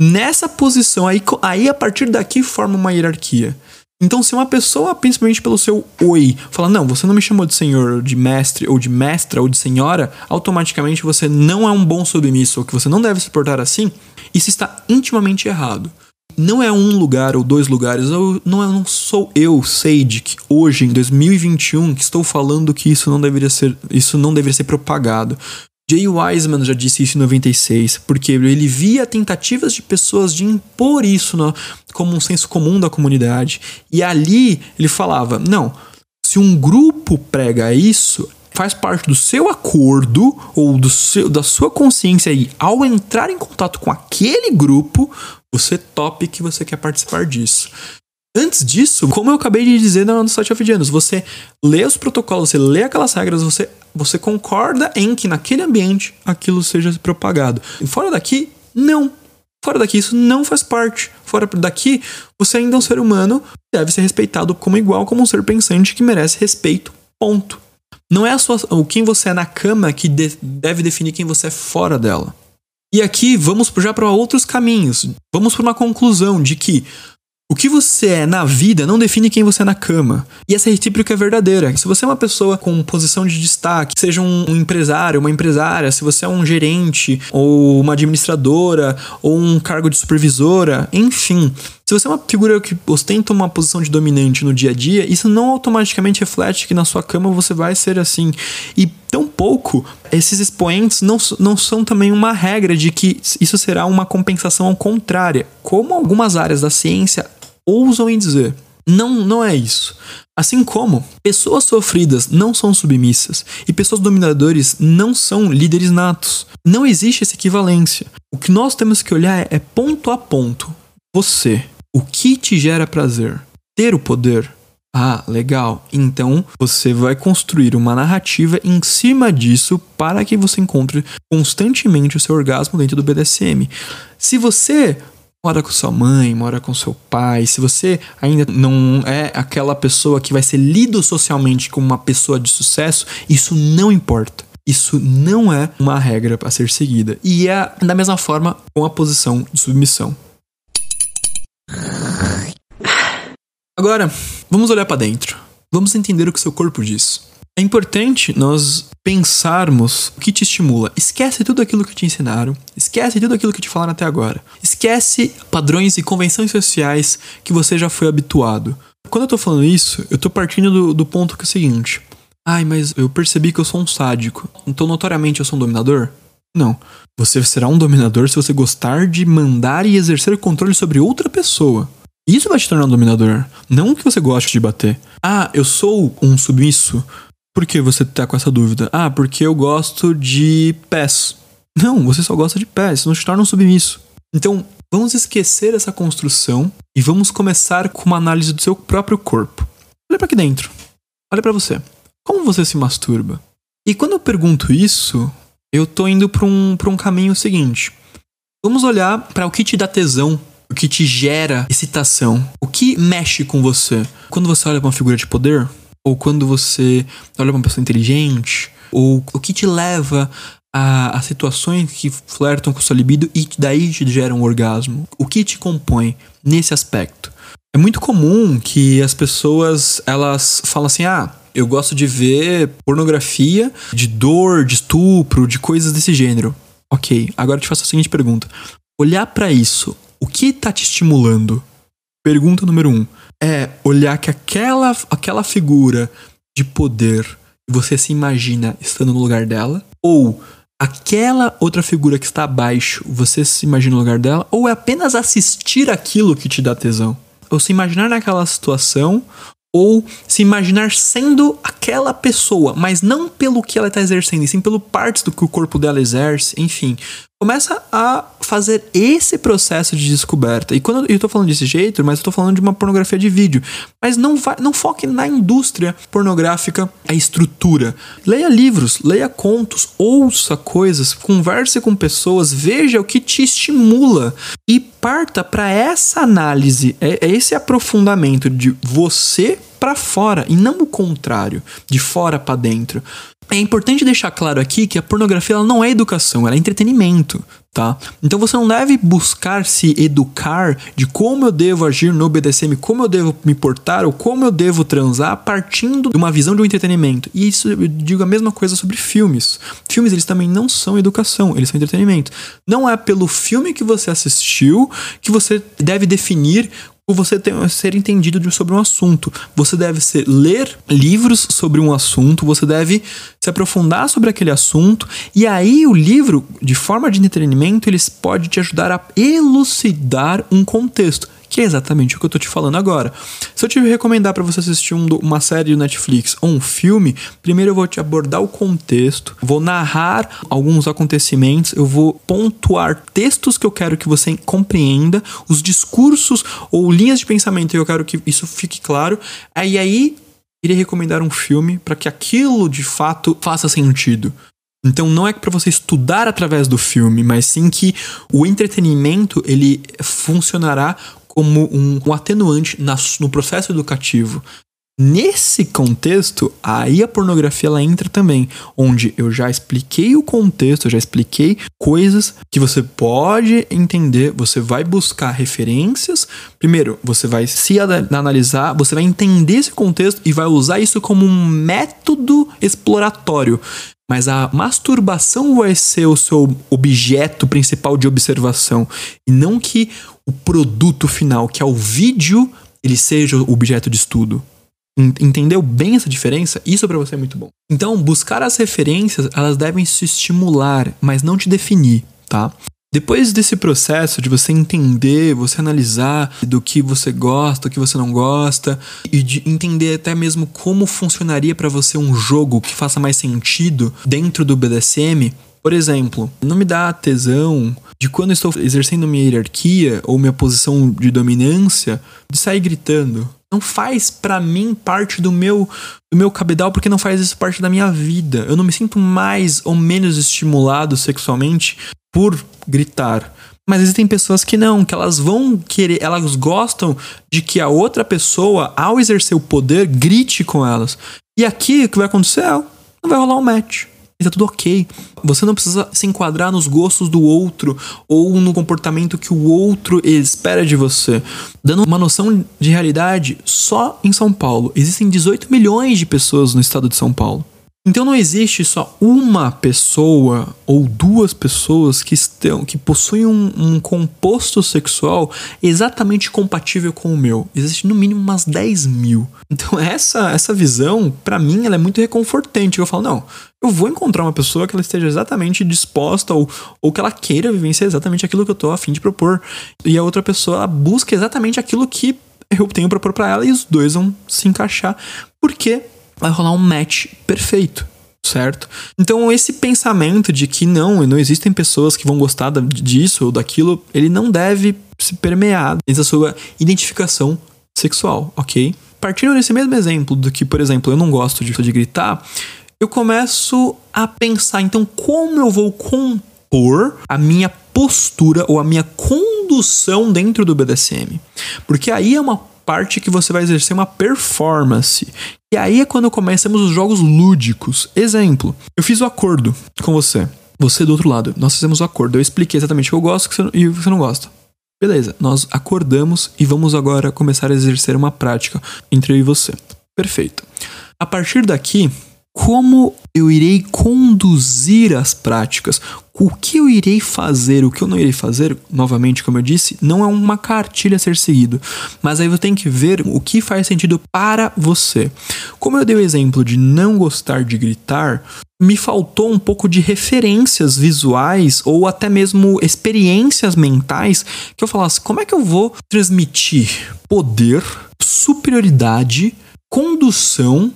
Nessa posição, aí, aí a partir daqui forma uma hierarquia. Então, se uma pessoa, principalmente pelo seu oi, fala, não, você não me chamou de senhor, de mestre, ou de mestra, ou de senhora, automaticamente você não é um bom submisso, ou que você não deve se portar assim, isso está intimamente errado. Não é um lugar ou dois lugares, ou não, é, não sou eu, Sage, que hoje, em 2021, que estou falando que isso não deveria ser, isso não deveria ser propagado. Jay Wiseman já disse isso em 96, porque ele via tentativas de pessoas de impor isso no, como um senso comum da comunidade. E ali ele falava: não, se um grupo prega isso, faz parte do seu acordo ou do seu, da sua consciência aí, ao entrar em contato com aquele grupo, você tope que você quer participar disso. Antes disso, como eu acabei de dizer no site of Janus, você lê os protocolos, você lê aquelas regras, você, você concorda em que naquele ambiente aquilo seja propagado. E fora daqui, não. Fora daqui, isso não faz parte. Fora daqui, você ainda é um ser humano, deve ser respeitado como igual, como um ser pensante que merece respeito. Ponto. Não é a sua, o quem você é na cama que de, deve definir quem você é fora dela. E aqui vamos já para outros caminhos. Vamos para uma conclusão de que o que você é na vida não define quem você é na cama. E essa recíproca é verdadeira. Se você é uma pessoa com posição de destaque, seja um empresário, uma empresária, se você é um gerente, ou uma administradora, ou um cargo de supervisora, enfim. Se você é uma figura que ostenta uma posição de dominante no dia a dia, isso não automaticamente reflete que na sua cama você vai ser assim. E tão pouco, esses expoentes não, não são também uma regra de que isso será uma compensação contrária. Como algumas áreas da ciência ousam em dizer. Não, não é isso. Assim como pessoas sofridas não são submissas e pessoas dominadores não são líderes natos. Não existe essa equivalência. O que nós temos que olhar é ponto a ponto. Você, o que te gera prazer? Ter o poder? Ah, legal. Então você vai construir uma narrativa em cima disso para que você encontre constantemente o seu orgasmo dentro do BDSM. Se você mora com sua mãe, mora com seu pai, se você ainda não é aquela pessoa que vai ser lido socialmente como uma pessoa de sucesso, isso não importa. Isso não é uma regra para ser seguida. E é da mesma forma com a posição de submissão. Agora, vamos olhar para dentro. Vamos entender o que seu corpo diz. É importante nós pensarmos o que te estimula. Esquece tudo aquilo que te ensinaram, esquece tudo aquilo que te falaram até agora. Esquece padrões e convenções sociais que você já foi habituado. Quando eu tô falando isso, eu tô partindo do, do ponto que é o seguinte: ai, mas eu percebi que eu sou um sádico, então notoriamente eu sou um dominador? Não. Você será um dominador se você gostar de mandar e exercer controle sobre outra pessoa. Isso vai te tornar um dominador, não que você goste de bater. Ah, eu sou um submisso por que você tá com essa dúvida? Ah, porque eu gosto de pés. Não, você só gosta de pés, não te torna um submisso. Então, vamos esquecer essa construção e vamos começar com uma análise do seu próprio corpo. Olha para aqui dentro. Olha para você. Como você se masturba? E quando eu pergunto isso, eu tô indo para um, um caminho seguinte. Vamos olhar para o que te dá tesão, o que te gera excitação, o que mexe com você. Quando você olha para uma figura de poder, ou quando você olha para uma pessoa inteligente, ou o que te leva a, a, situações que flertam com sua libido e daí te geram um orgasmo. O que te compõe nesse aspecto? É muito comum que as pessoas elas falam assim: "Ah, eu gosto de ver pornografia de dor, de estupro, de coisas desse gênero". OK, agora te faço a seguinte pergunta: olhar para isso, o que está te estimulando? Pergunta número um é olhar que aquela, aquela figura de poder você se imagina estando no lugar dela, ou aquela outra figura que está abaixo, você se imagina no lugar dela, ou é apenas assistir aquilo que te dá tesão. Ou se imaginar naquela situação, ou se imaginar sendo aquela pessoa, mas não pelo que ela está exercendo, e sim pelo partes do que o corpo dela exerce, enfim. Começa a fazer esse processo de descoberta. E quando eu estou falando desse jeito, mas eu tô falando de uma pornografia de vídeo. Mas não, vai, não foque na indústria pornográfica, a estrutura. Leia livros, leia contos, ouça coisas, converse com pessoas, veja o que te estimula e parta para essa análise, é, é esse aprofundamento de você para fora e não o contrário, de fora para dentro. É importante deixar claro aqui que a pornografia ela não é educação, ela é entretenimento, tá? Então você não deve buscar se educar de como eu devo agir no BDSM, como eu devo me portar ou como eu devo transar partindo de uma visão de um entretenimento. E isso eu digo a mesma coisa sobre filmes. Filmes eles também não são educação, eles são entretenimento. Não é pelo filme que você assistiu que você deve definir você tem, ser entendido de, sobre um assunto. Você deve ser, ler livros sobre um assunto, você deve se aprofundar sobre aquele assunto, e aí o livro, de forma de entretenimento, eles pode te ajudar a elucidar um contexto que é exatamente o que eu tô te falando agora. Se eu te recomendar para você assistir um, uma série do Netflix ou um filme, primeiro eu vou te abordar o contexto, vou narrar alguns acontecimentos, eu vou pontuar textos que eu quero que você compreenda, os discursos ou linhas de pensamento que eu quero que isso fique claro. Aí aí irei recomendar um filme para que aquilo de fato faça sentido. Então não é para você estudar através do filme, mas sim que o entretenimento ele funcionará como um, um atenuante na, no processo educativo. Nesse contexto, aí a pornografia ela entra também, onde eu já expliquei o contexto, eu já expliquei coisas que você pode entender, você vai buscar referências. Primeiro, você vai se analisar, você vai entender esse contexto e vai usar isso como um método exploratório. Mas a masturbação vai ser o seu objeto principal de observação e não que o produto final, que é o vídeo, ele seja o objeto de estudo. Entendeu bem essa diferença? Isso para você é muito bom. Então, buscar as referências, elas devem se estimular, mas não te definir, tá? Depois desse processo de você entender, você analisar do que você gosta, do que você não gosta, e de entender até mesmo como funcionaria para você um jogo que faça mais sentido dentro do BDSM, por exemplo, não me dá tesão de quando estou exercendo minha hierarquia ou minha posição de dominância de sair gritando não faz para mim parte do meu do meu cabedal porque não faz isso parte da minha vida. Eu não me sinto mais ou menos estimulado sexualmente por gritar. Mas existem pessoas que não, que elas vão querer, elas gostam de que a outra pessoa, ao exercer o poder, grite com elas. E aqui o que vai acontecer é, não vai rolar um match tá tudo ok. Você não precisa se enquadrar nos gostos do outro ou no comportamento que o outro espera de você. Dando uma noção de realidade, só em São Paulo existem 18 milhões de pessoas no estado de São Paulo. Então não existe só uma pessoa ou duas pessoas que estão que possuem um, um, composto sexual exatamente compatível com o meu. Existe no mínimo umas 10 mil. Então essa essa visão, para mim, ela é muito reconfortante. Eu falo, não, eu vou encontrar uma pessoa que ela esteja exatamente disposta ou, ou que ela queira vivenciar exatamente aquilo que eu tô a fim de propor. E a outra pessoa busca exatamente aquilo que eu tenho pra propor pra ela e os dois vão se encaixar. Porque vai rolar um match perfeito, certo? Então esse pensamento de que não, não existem pessoas que vão gostar disso ou daquilo, ele não deve se permear desde a sua identificação sexual, ok? Partindo desse mesmo exemplo do que, por exemplo, eu não gosto de, de gritar, eu começo a pensar, então, como eu vou compor a minha postura ou a minha condução dentro do BDSM? Porque aí é uma parte que você vai exercer uma performance. E aí é quando começamos os jogos lúdicos. Exemplo, eu fiz o acordo com você. Você do outro lado. Nós fizemos o acordo. Eu expliquei exatamente o que eu gosto e o que você não gosta. Beleza, nós acordamos e vamos agora começar a exercer uma prática entre eu e você. Perfeito. A partir daqui, como eu irei conduzir as práticas, o que eu irei fazer, o que eu não irei fazer, novamente, como eu disse, não é uma cartilha a ser seguido, mas aí você tem que ver o que faz sentido para você. Como eu dei o exemplo de não gostar de gritar, me faltou um pouco de referências visuais ou até mesmo experiências mentais que eu falasse como é que eu vou transmitir poder, superioridade, condução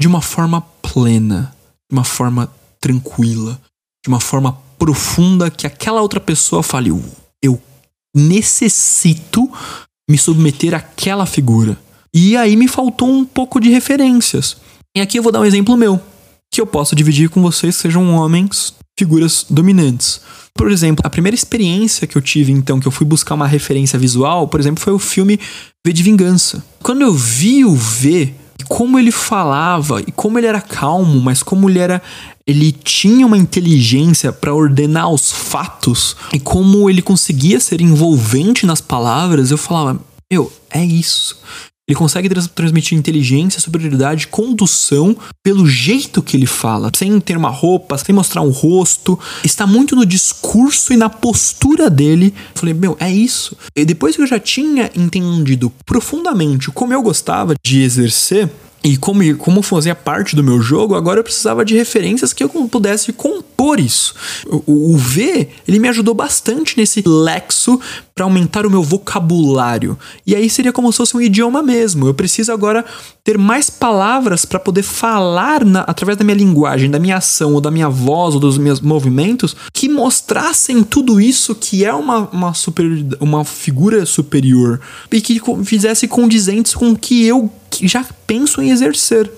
de uma forma plena, de uma forma tranquila, de uma forma profunda que aquela outra pessoa fale: eu necessito me submeter àquela figura. E aí me faltou um pouco de referências. E aqui eu vou dar um exemplo meu, que eu posso dividir com vocês, sejam homens, figuras dominantes. Por exemplo, a primeira experiência que eu tive, então, que eu fui buscar uma referência visual, por exemplo, foi o filme V de Vingança. Quando eu vi o V, como ele falava e como ele era calmo, mas como ele era ele tinha uma inteligência para ordenar os fatos e como ele conseguia ser envolvente nas palavras, eu falava, meu, é isso. Ele consegue trans transmitir inteligência, superioridade, condução pelo jeito que ele fala, sem ter uma roupa, sem mostrar um rosto. Está muito no discurso e na postura dele. Falei, meu, é isso. E depois que eu já tinha entendido profundamente como eu gostava de exercer, e como, como fazia parte do meu jogo, agora eu precisava de referências que eu pudesse compor isso. O, o V, ele me ajudou bastante nesse lexo para aumentar o meu vocabulário. E aí seria como se fosse um idioma mesmo. Eu preciso agora ter mais palavras para poder falar na, através da minha linguagem, da minha ação, ou da minha voz, ou dos meus movimentos, que mostrassem tudo isso que é uma, uma, super, uma figura superior e que fizesse condizentes com o que eu já penso em exercer.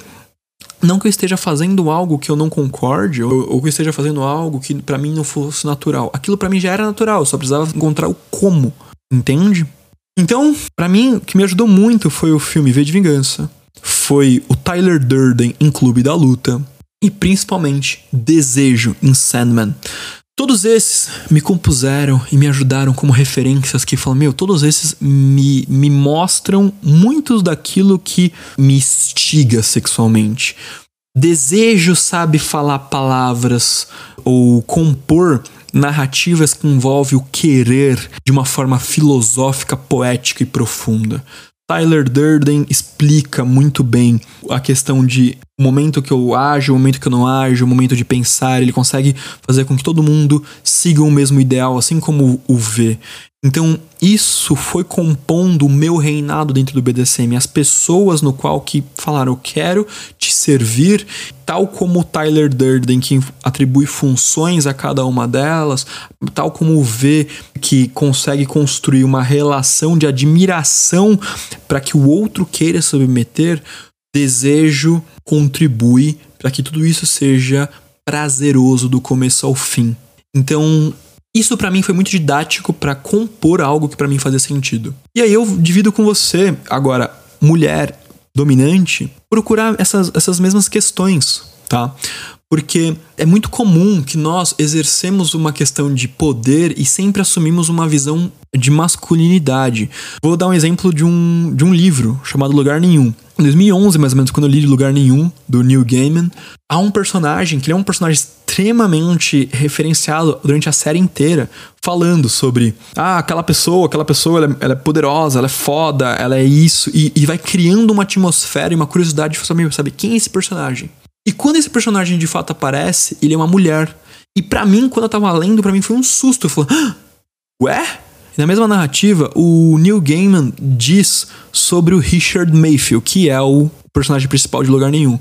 Não que eu esteja fazendo algo que eu não concorde, ou, ou que eu esteja fazendo algo que para mim não fosse natural. Aquilo para mim já era natural, só precisava encontrar o como, entende? Então, para mim, o que me ajudou muito foi o filme V de Vingança. foi o Tyler Durden em Clube da Luta e principalmente Desejo em Sandman. Todos esses me compuseram e me ajudaram como referências que falam, meu, todos esses me, me mostram muitos daquilo que me instiga sexualmente. Desejo sabe falar palavras ou compor narrativas que envolvem o querer de uma forma filosófica, poética e profunda. Tyler Durden explica muito bem a questão de o momento que eu ajo, o momento que eu não ajo, o momento de pensar. Ele consegue fazer com que todo mundo siga o mesmo ideal, assim como o vê. Então, isso foi compondo o meu reinado dentro do BDSM. As pessoas no qual que falaram, eu quero te servir, tal como o Tyler Durden, que atribui funções a cada uma delas, tal como o V, que consegue construir uma relação de admiração para que o outro queira submeter, desejo contribui para que tudo isso seja prazeroso do começo ao fim. Então, isso para mim foi muito didático para compor algo que para mim fazia sentido. E aí eu divido com você, agora, mulher dominante, procurar essas, essas mesmas questões, tá? Porque é muito comum que nós exercemos uma questão de poder e sempre assumimos uma visão de masculinidade. Vou dar um exemplo de um, de um livro chamado Lugar Nenhum. Em 2011, mais ou menos, quando eu li Lugar Nenhum, do Neil Gaiman, há um personagem, que é um personagem extremamente referenciado durante a série inteira, falando sobre, ah, aquela pessoa, aquela pessoa, ela é, ela é poderosa, ela é foda, ela é isso, e, e vai criando uma atmosfera e uma curiosidade de saber, sabe, quem é esse personagem? E quando esse personagem de fato aparece, ele é uma mulher. E para mim, quando eu tava lendo, para mim foi um susto. Eu falei, ah, ué? E na mesma narrativa, o Neil Gaiman diz sobre o Richard Mayfield, que é o personagem principal de lugar nenhum.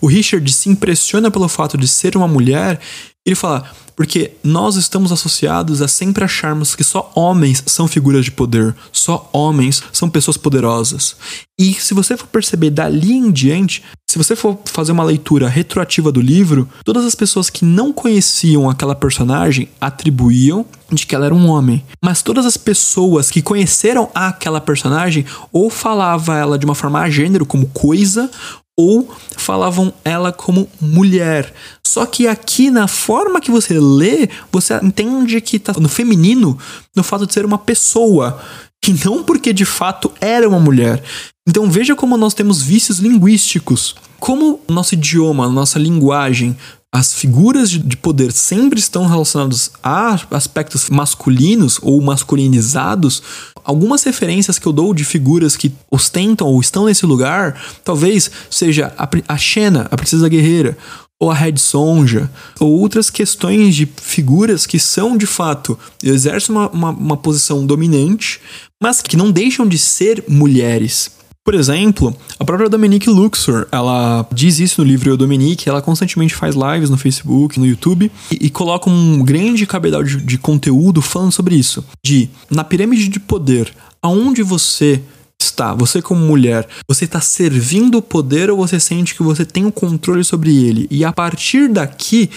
O Richard se impressiona pelo fato de ser uma mulher. Ele fala: porque nós estamos associados a sempre acharmos que só homens são figuras de poder, só homens são pessoas poderosas. E se você for perceber dali em diante, se você for fazer uma leitura retroativa do livro, todas as pessoas que não conheciam aquela personagem atribuíam de que ela era um homem. Mas todas as pessoas que conheceram aquela personagem ou falava ela de uma forma a gênero como coisa ou falavam ela como mulher. Só que aqui na forma que você lê, você entende que tá no feminino, no fato de ser uma pessoa, e não porque de fato era uma mulher. Então veja como nós temos vícios linguísticos. Como nosso idioma, nossa linguagem as figuras de poder sempre estão relacionadas a aspectos masculinos ou masculinizados, algumas referências que eu dou de figuras que ostentam ou estão nesse lugar, talvez seja a, Xena, a princesa guerreira, ou a Red Sonja, ou outras questões de figuras que são de fato, exercem uma, uma, uma posição dominante, mas que não deixam de ser mulheres. Por exemplo, a própria Dominique Luxor, ela diz isso no livro Eu Dominique, ela constantemente faz lives no Facebook, no YouTube, e, e coloca um grande cabedal de, de conteúdo falando sobre isso. De, na pirâmide de poder, aonde você está, você como mulher, você está servindo o poder ou você sente que você tem o controle sobre ele? E a partir daqui,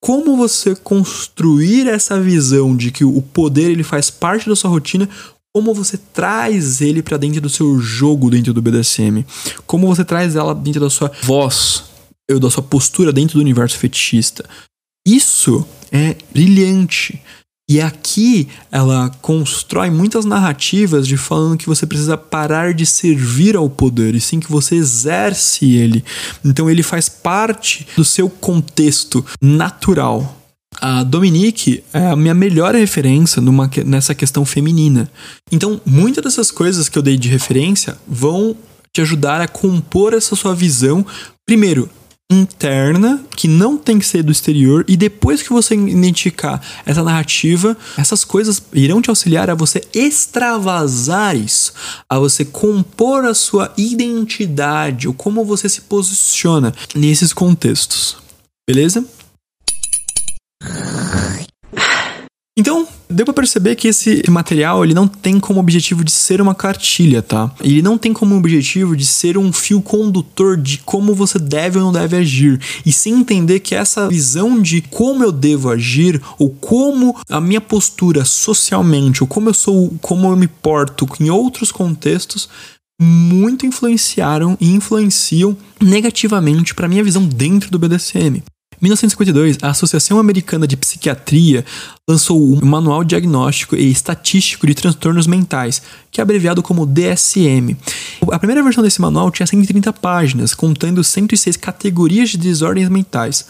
como você construir essa visão de que o poder ele faz parte da sua rotina como você traz ele para dentro do seu jogo dentro do BDSM, como você traz ela dentro da sua voz, ou da sua postura dentro do universo fetichista. Isso é brilhante. E aqui ela constrói muitas narrativas de falando que você precisa parar de servir ao poder e sim que você exerce ele. Então ele faz parte do seu contexto natural a Dominique é a minha melhor referência numa, nessa questão feminina. Então, muitas dessas coisas que eu dei de referência vão te ajudar a compor essa sua visão, primeiro, interna, que não tem que ser do exterior, e depois que você identificar essa narrativa, essas coisas irão te auxiliar a você extravasar isso, a você compor a sua identidade, ou como você se posiciona nesses contextos. Beleza? Então, deu para perceber que esse material ele não tem como objetivo de ser uma cartilha, tá? Ele não tem como objetivo de ser um fio condutor de como você deve ou não deve agir, e sim entender que essa visão de como eu devo agir ou como a minha postura socialmente ou como eu sou, como eu me porto em outros contextos muito influenciaram e influenciam negativamente para minha visão dentro do BDSM. Em 1952, a Associação Americana de Psiquiatria lançou o Manual Diagnóstico e Estatístico de Transtornos Mentais, que é abreviado como DSM. A primeira versão desse manual tinha 130 páginas, contando 106 categorias de desordens mentais.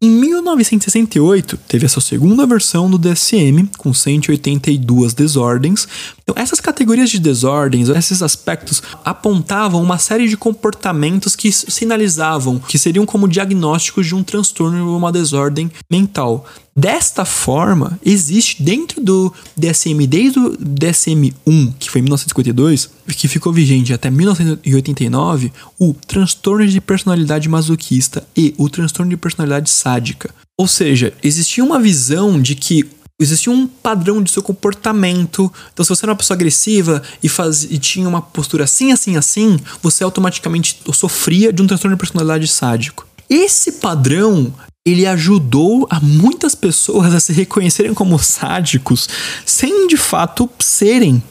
Em 1968, teve a sua segunda versão do DSM, com 182 desordens. Então, essas categorias de desordens, esses aspectos, apontavam uma série de comportamentos que sinalizavam que seriam como diagnósticos de um transtorno ou uma desordem mental. Desta forma, existe dentro do DSM, desde o DSM-1, que foi em 1952, que ficou vigente até 1989, o transtorno de personalidade masoquista e o transtorno de personalidade sádica. Ou seja, existia uma visão de que existia um padrão de seu comportamento. Então, se você era uma pessoa agressiva e, faz, e tinha uma postura assim, assim, assim, você automaticamente sofria de um transtorno de personalidade sádico. Esse padrão ele ajudou a muitas pessoas a se reconhecerem como sádicos sem de fato serem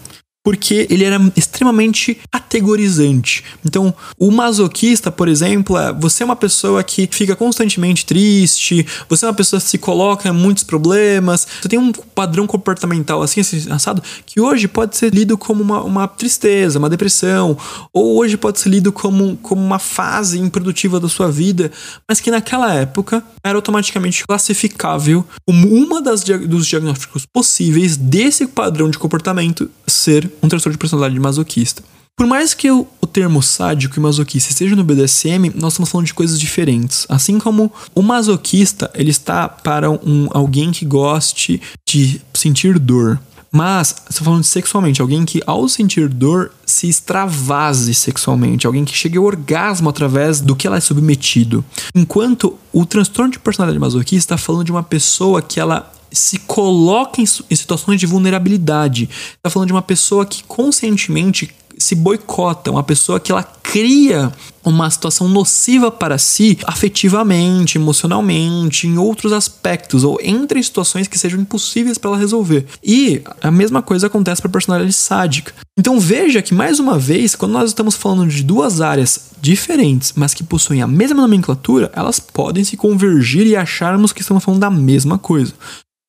porque ele era extremamente categorizante. Então, o masoquista, por exemplo, é você é uma pessoa que fica constantemente triste, você é uma pessoa que se coloca em muitos problemas, você tem um padrão comportamental assim, assim assado, que hoje pode ser lido como uma, uma tristeza, uma depressão, ou hoje pode ser lido como, como uma fase improdutiva da sua vida, mas que naquela época era automaticamente classificável como uma das dos diagnósticos possíveis desse padrão de comportamento ser um transtorno de personalidade masoquista. Por mais que o, termo sádico e masoquista esteja no BDSM, nós estamos falando de coisas diferentes. Assim como o masoquista, ele está para um, alguém que goste de sentir dor. Mas, estou falando de sexualmente, alguém que ao sentir dor se extravase sexualmente, alguém que chegue ao orgasmo através do que ela é submetido. Enquanto o transtorno de personalidade masoquista está falando de uma pessoa que ela se coloca em, em situações de vulnerabilidade. Está falando de uma pessoa que conscientemente se boicota, uma pessoa que ela cria uma situação nociva para si afetivamente, emocionalmente, em outros aspectos, ou entre situações que sejam impossíveis para ela resolver. E a mesma coisa acontece para a personalidade sádica. Então veja que, mais uma vez, quando nós estamos falando de duas áreas diferentes, mas que possuem a mesma nomenclatura, elas podem se convergir e acharmos que estamos falando da mesma coisa.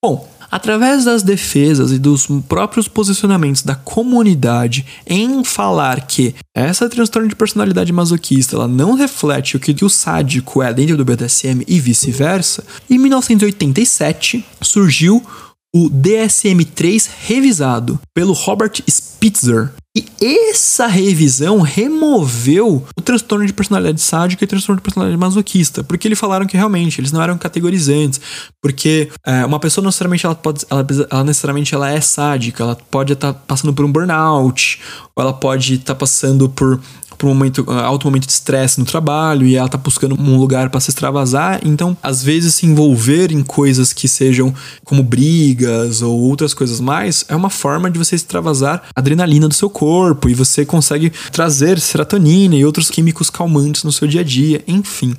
Bom, através das defesas e dos próprios posicionamentos da comunidade em falar que essa transtorno de personalidade masoquista ela não reflete o que o sádico é dentro do BDSM e vice-versa, em 1987 surgiu o DSM-3 revisado pelo Robert Spitzer. E essa revisão removeu o transtorno de personalidade sádica e o transtorno de personalidade masoquista, porque eles falaram que realmente eles não eram categorizantes, porque é, uma pessoa necessariamente ela pode, ela, ela, necessariamente ela é sádica, ela pode estar tá passando por um burnout, ou ela pode estar tá passando por por um momento, uh, alto momento de estresse no trabalho e ela tá buscando um lugar para se extravasar. Então, às vezes, se envolver em coisas que sejam como brigas ou outras coisas mais é uma forma de você extravasar adrenalina do seu corpo e você consegue trazer serotonina e outros químicos calmantes no seu dia a dia, enfim.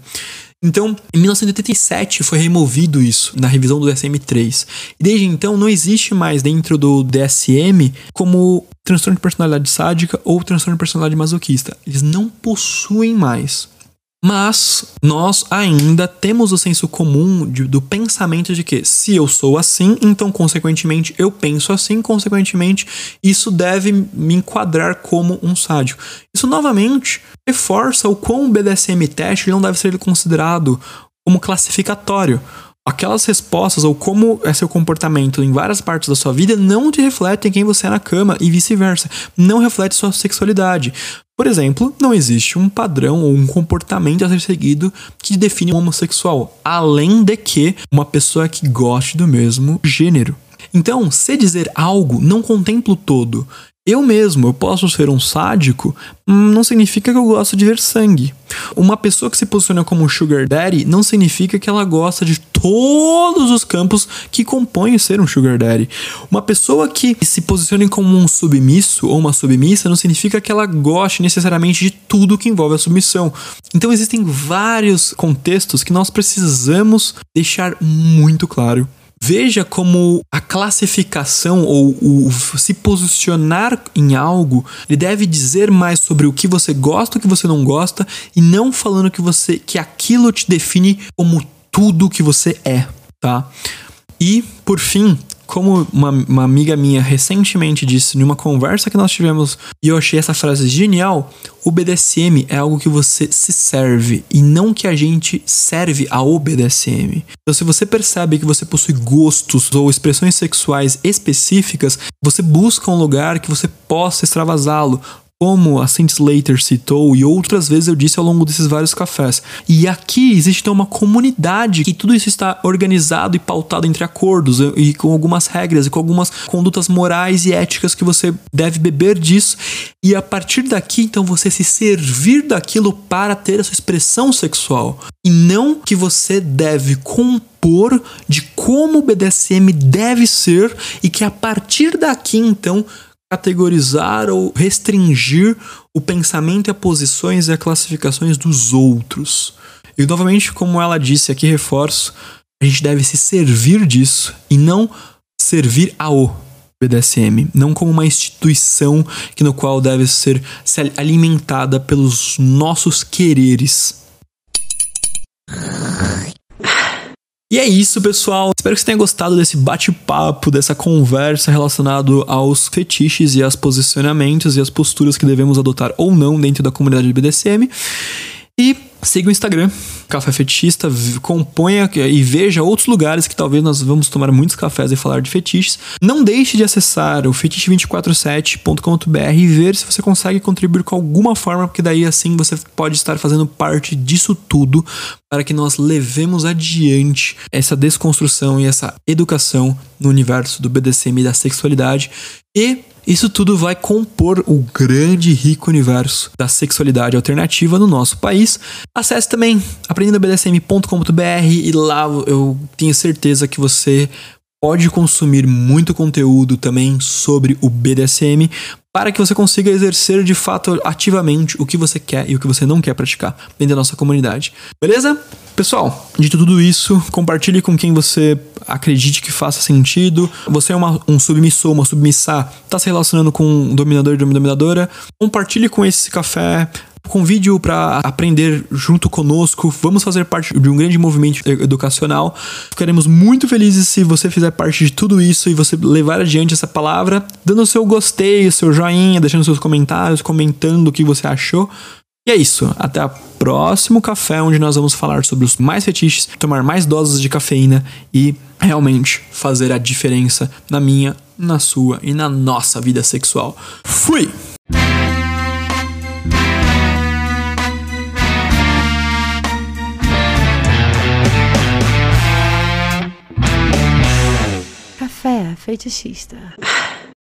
Então, em 1987 foi removido isso na revisão do DSM-3. E desde então não existe mais dentro do DSM como transtorno de personalidade sádica ou transtorno de personalidade masoquista. Eles não possuem mais. Mas nós ainda temos o senso comum de, do pensamento de que se eu sou assim, então consequentemente eu penso assim, consequentemente isso deve me enquadrar como um sádico. Isso novamente reforça o quão o BDSM teste não deve ser considerado como classificatório. Aquelas respostas ou como é seu comportamento em várias partes da sua vida não te refletem quem você é na cama e vice-versa. Não reflete sua sexualidade. Por exemplo, não existe um padrão ou um comportamento a ser seguido que define um homossexual, além de que uma pessoa que goste do mesmo gênero. Então, se dizer algo não contempla o todo. Eu mesmo, eu posso ser um sádico, hum, não significa que eu gosto de ver sangue. Uma pessoa que se posiciona como sugar daddy não significa que ela gosta de todos os campos que compõem ser um sugar daddy. Uma pessoa que se posicione como um submisso ou uma submissa não significa que ela goste necessariamente de tudo que envolve a submissão. Então existem vários contextos que nós precisamos deixar muito claro Veja como a classificação ou o se posicionar em algo, ele deve dizer mais sobre o que você gosta, o que você não gosta e não falando que você que aquilo te define como tudo que você é, tá? E por fim, como uma, uma, amiga minha recentemente disse numa conversa que nós tivemos e eu achei essa frase genial, o BDSM é algo que você se serve e não que a gente serve ao BDSM. Então se você percebe que você possui gostos ou expressões sexuais específicas, você busca um lugar que você possa extravasá-lo, como a Saint Slater citou e outras vezes eu disse ao longo desses vários cafés. E aqui existe então uma comunidade que tudo isso está organizado e pautado entre acordos e com algumas regras e com algumas condutas morais e éticas que você deve beber disso. E a partir daqui, então, você se servir daquilo para ter a sua expressão sexual. E não que você deve compor de como o BDSM deve ser e que a partir daqui, então, categorizar ou restringir o pensamento e as posições e as classificações dos outros. E novamente, como ela disse aqui, reforço, a gente deve se servir disso e não servir ao BDSM, não como uma instituição que no qual deve ser alimentada pelos nossos quereres. E é isso, pessoal. Espero que você tenha gostado desse bate-papo, dessa conversa relacionado aos fetiches e aos posicionamentos e as posturas que devemos adotar ou não dentro da comunidade de BDSM. E siga o Instagram, Café Fetichista, componha e veja outros lugares que talvez nós vamos tomar muitos cafés e falar de fetiches. Não deixe de acessar o fetiche247.com.br e ver se você consegue contribuir com alguma forma, porque daí assim você pode estar fazendo parte disso tudo para que nós levemos adiante essa desconstrução e essa educação no universo do BDSM e da sexualidade e isso tudo vai compor o grande e rico universo da sexualidade alternativa no nosso país. Acesse também aprendendobdsm.com.br e lá eu tenho certeza que você pode consumir muito conteúdo também sobre o BDSM para que você consiga exercer de fato ativamente o que você quer e o que você não quer praticar dentro da nossa comunidade. Beleza? Pessoal, dito tudo isso, compartilhe com quem você acredite que faça sentido. Você é uma, um submissor, uma submissar, está se relacionando com um dominador e uma dominadora. Compartilhe com esse café Convide-o para aprender junto conosco. Vamos fazer parte de um grande movimento educacional. Ficaremos muito felizes se você fizer parte de tudo isso e você levar adiante essa palavra, dando o seu gostei, o seu joinha, deixando seus comentários, comentando o que você achou. E é isso. Até o próximo café, onde nós vamos falar sobre os mais fetiches, tomar mais doses de cafeína e realmente fazer a diferença na minha, na sua e na nossa vida sexual. Fui! Café fetichista.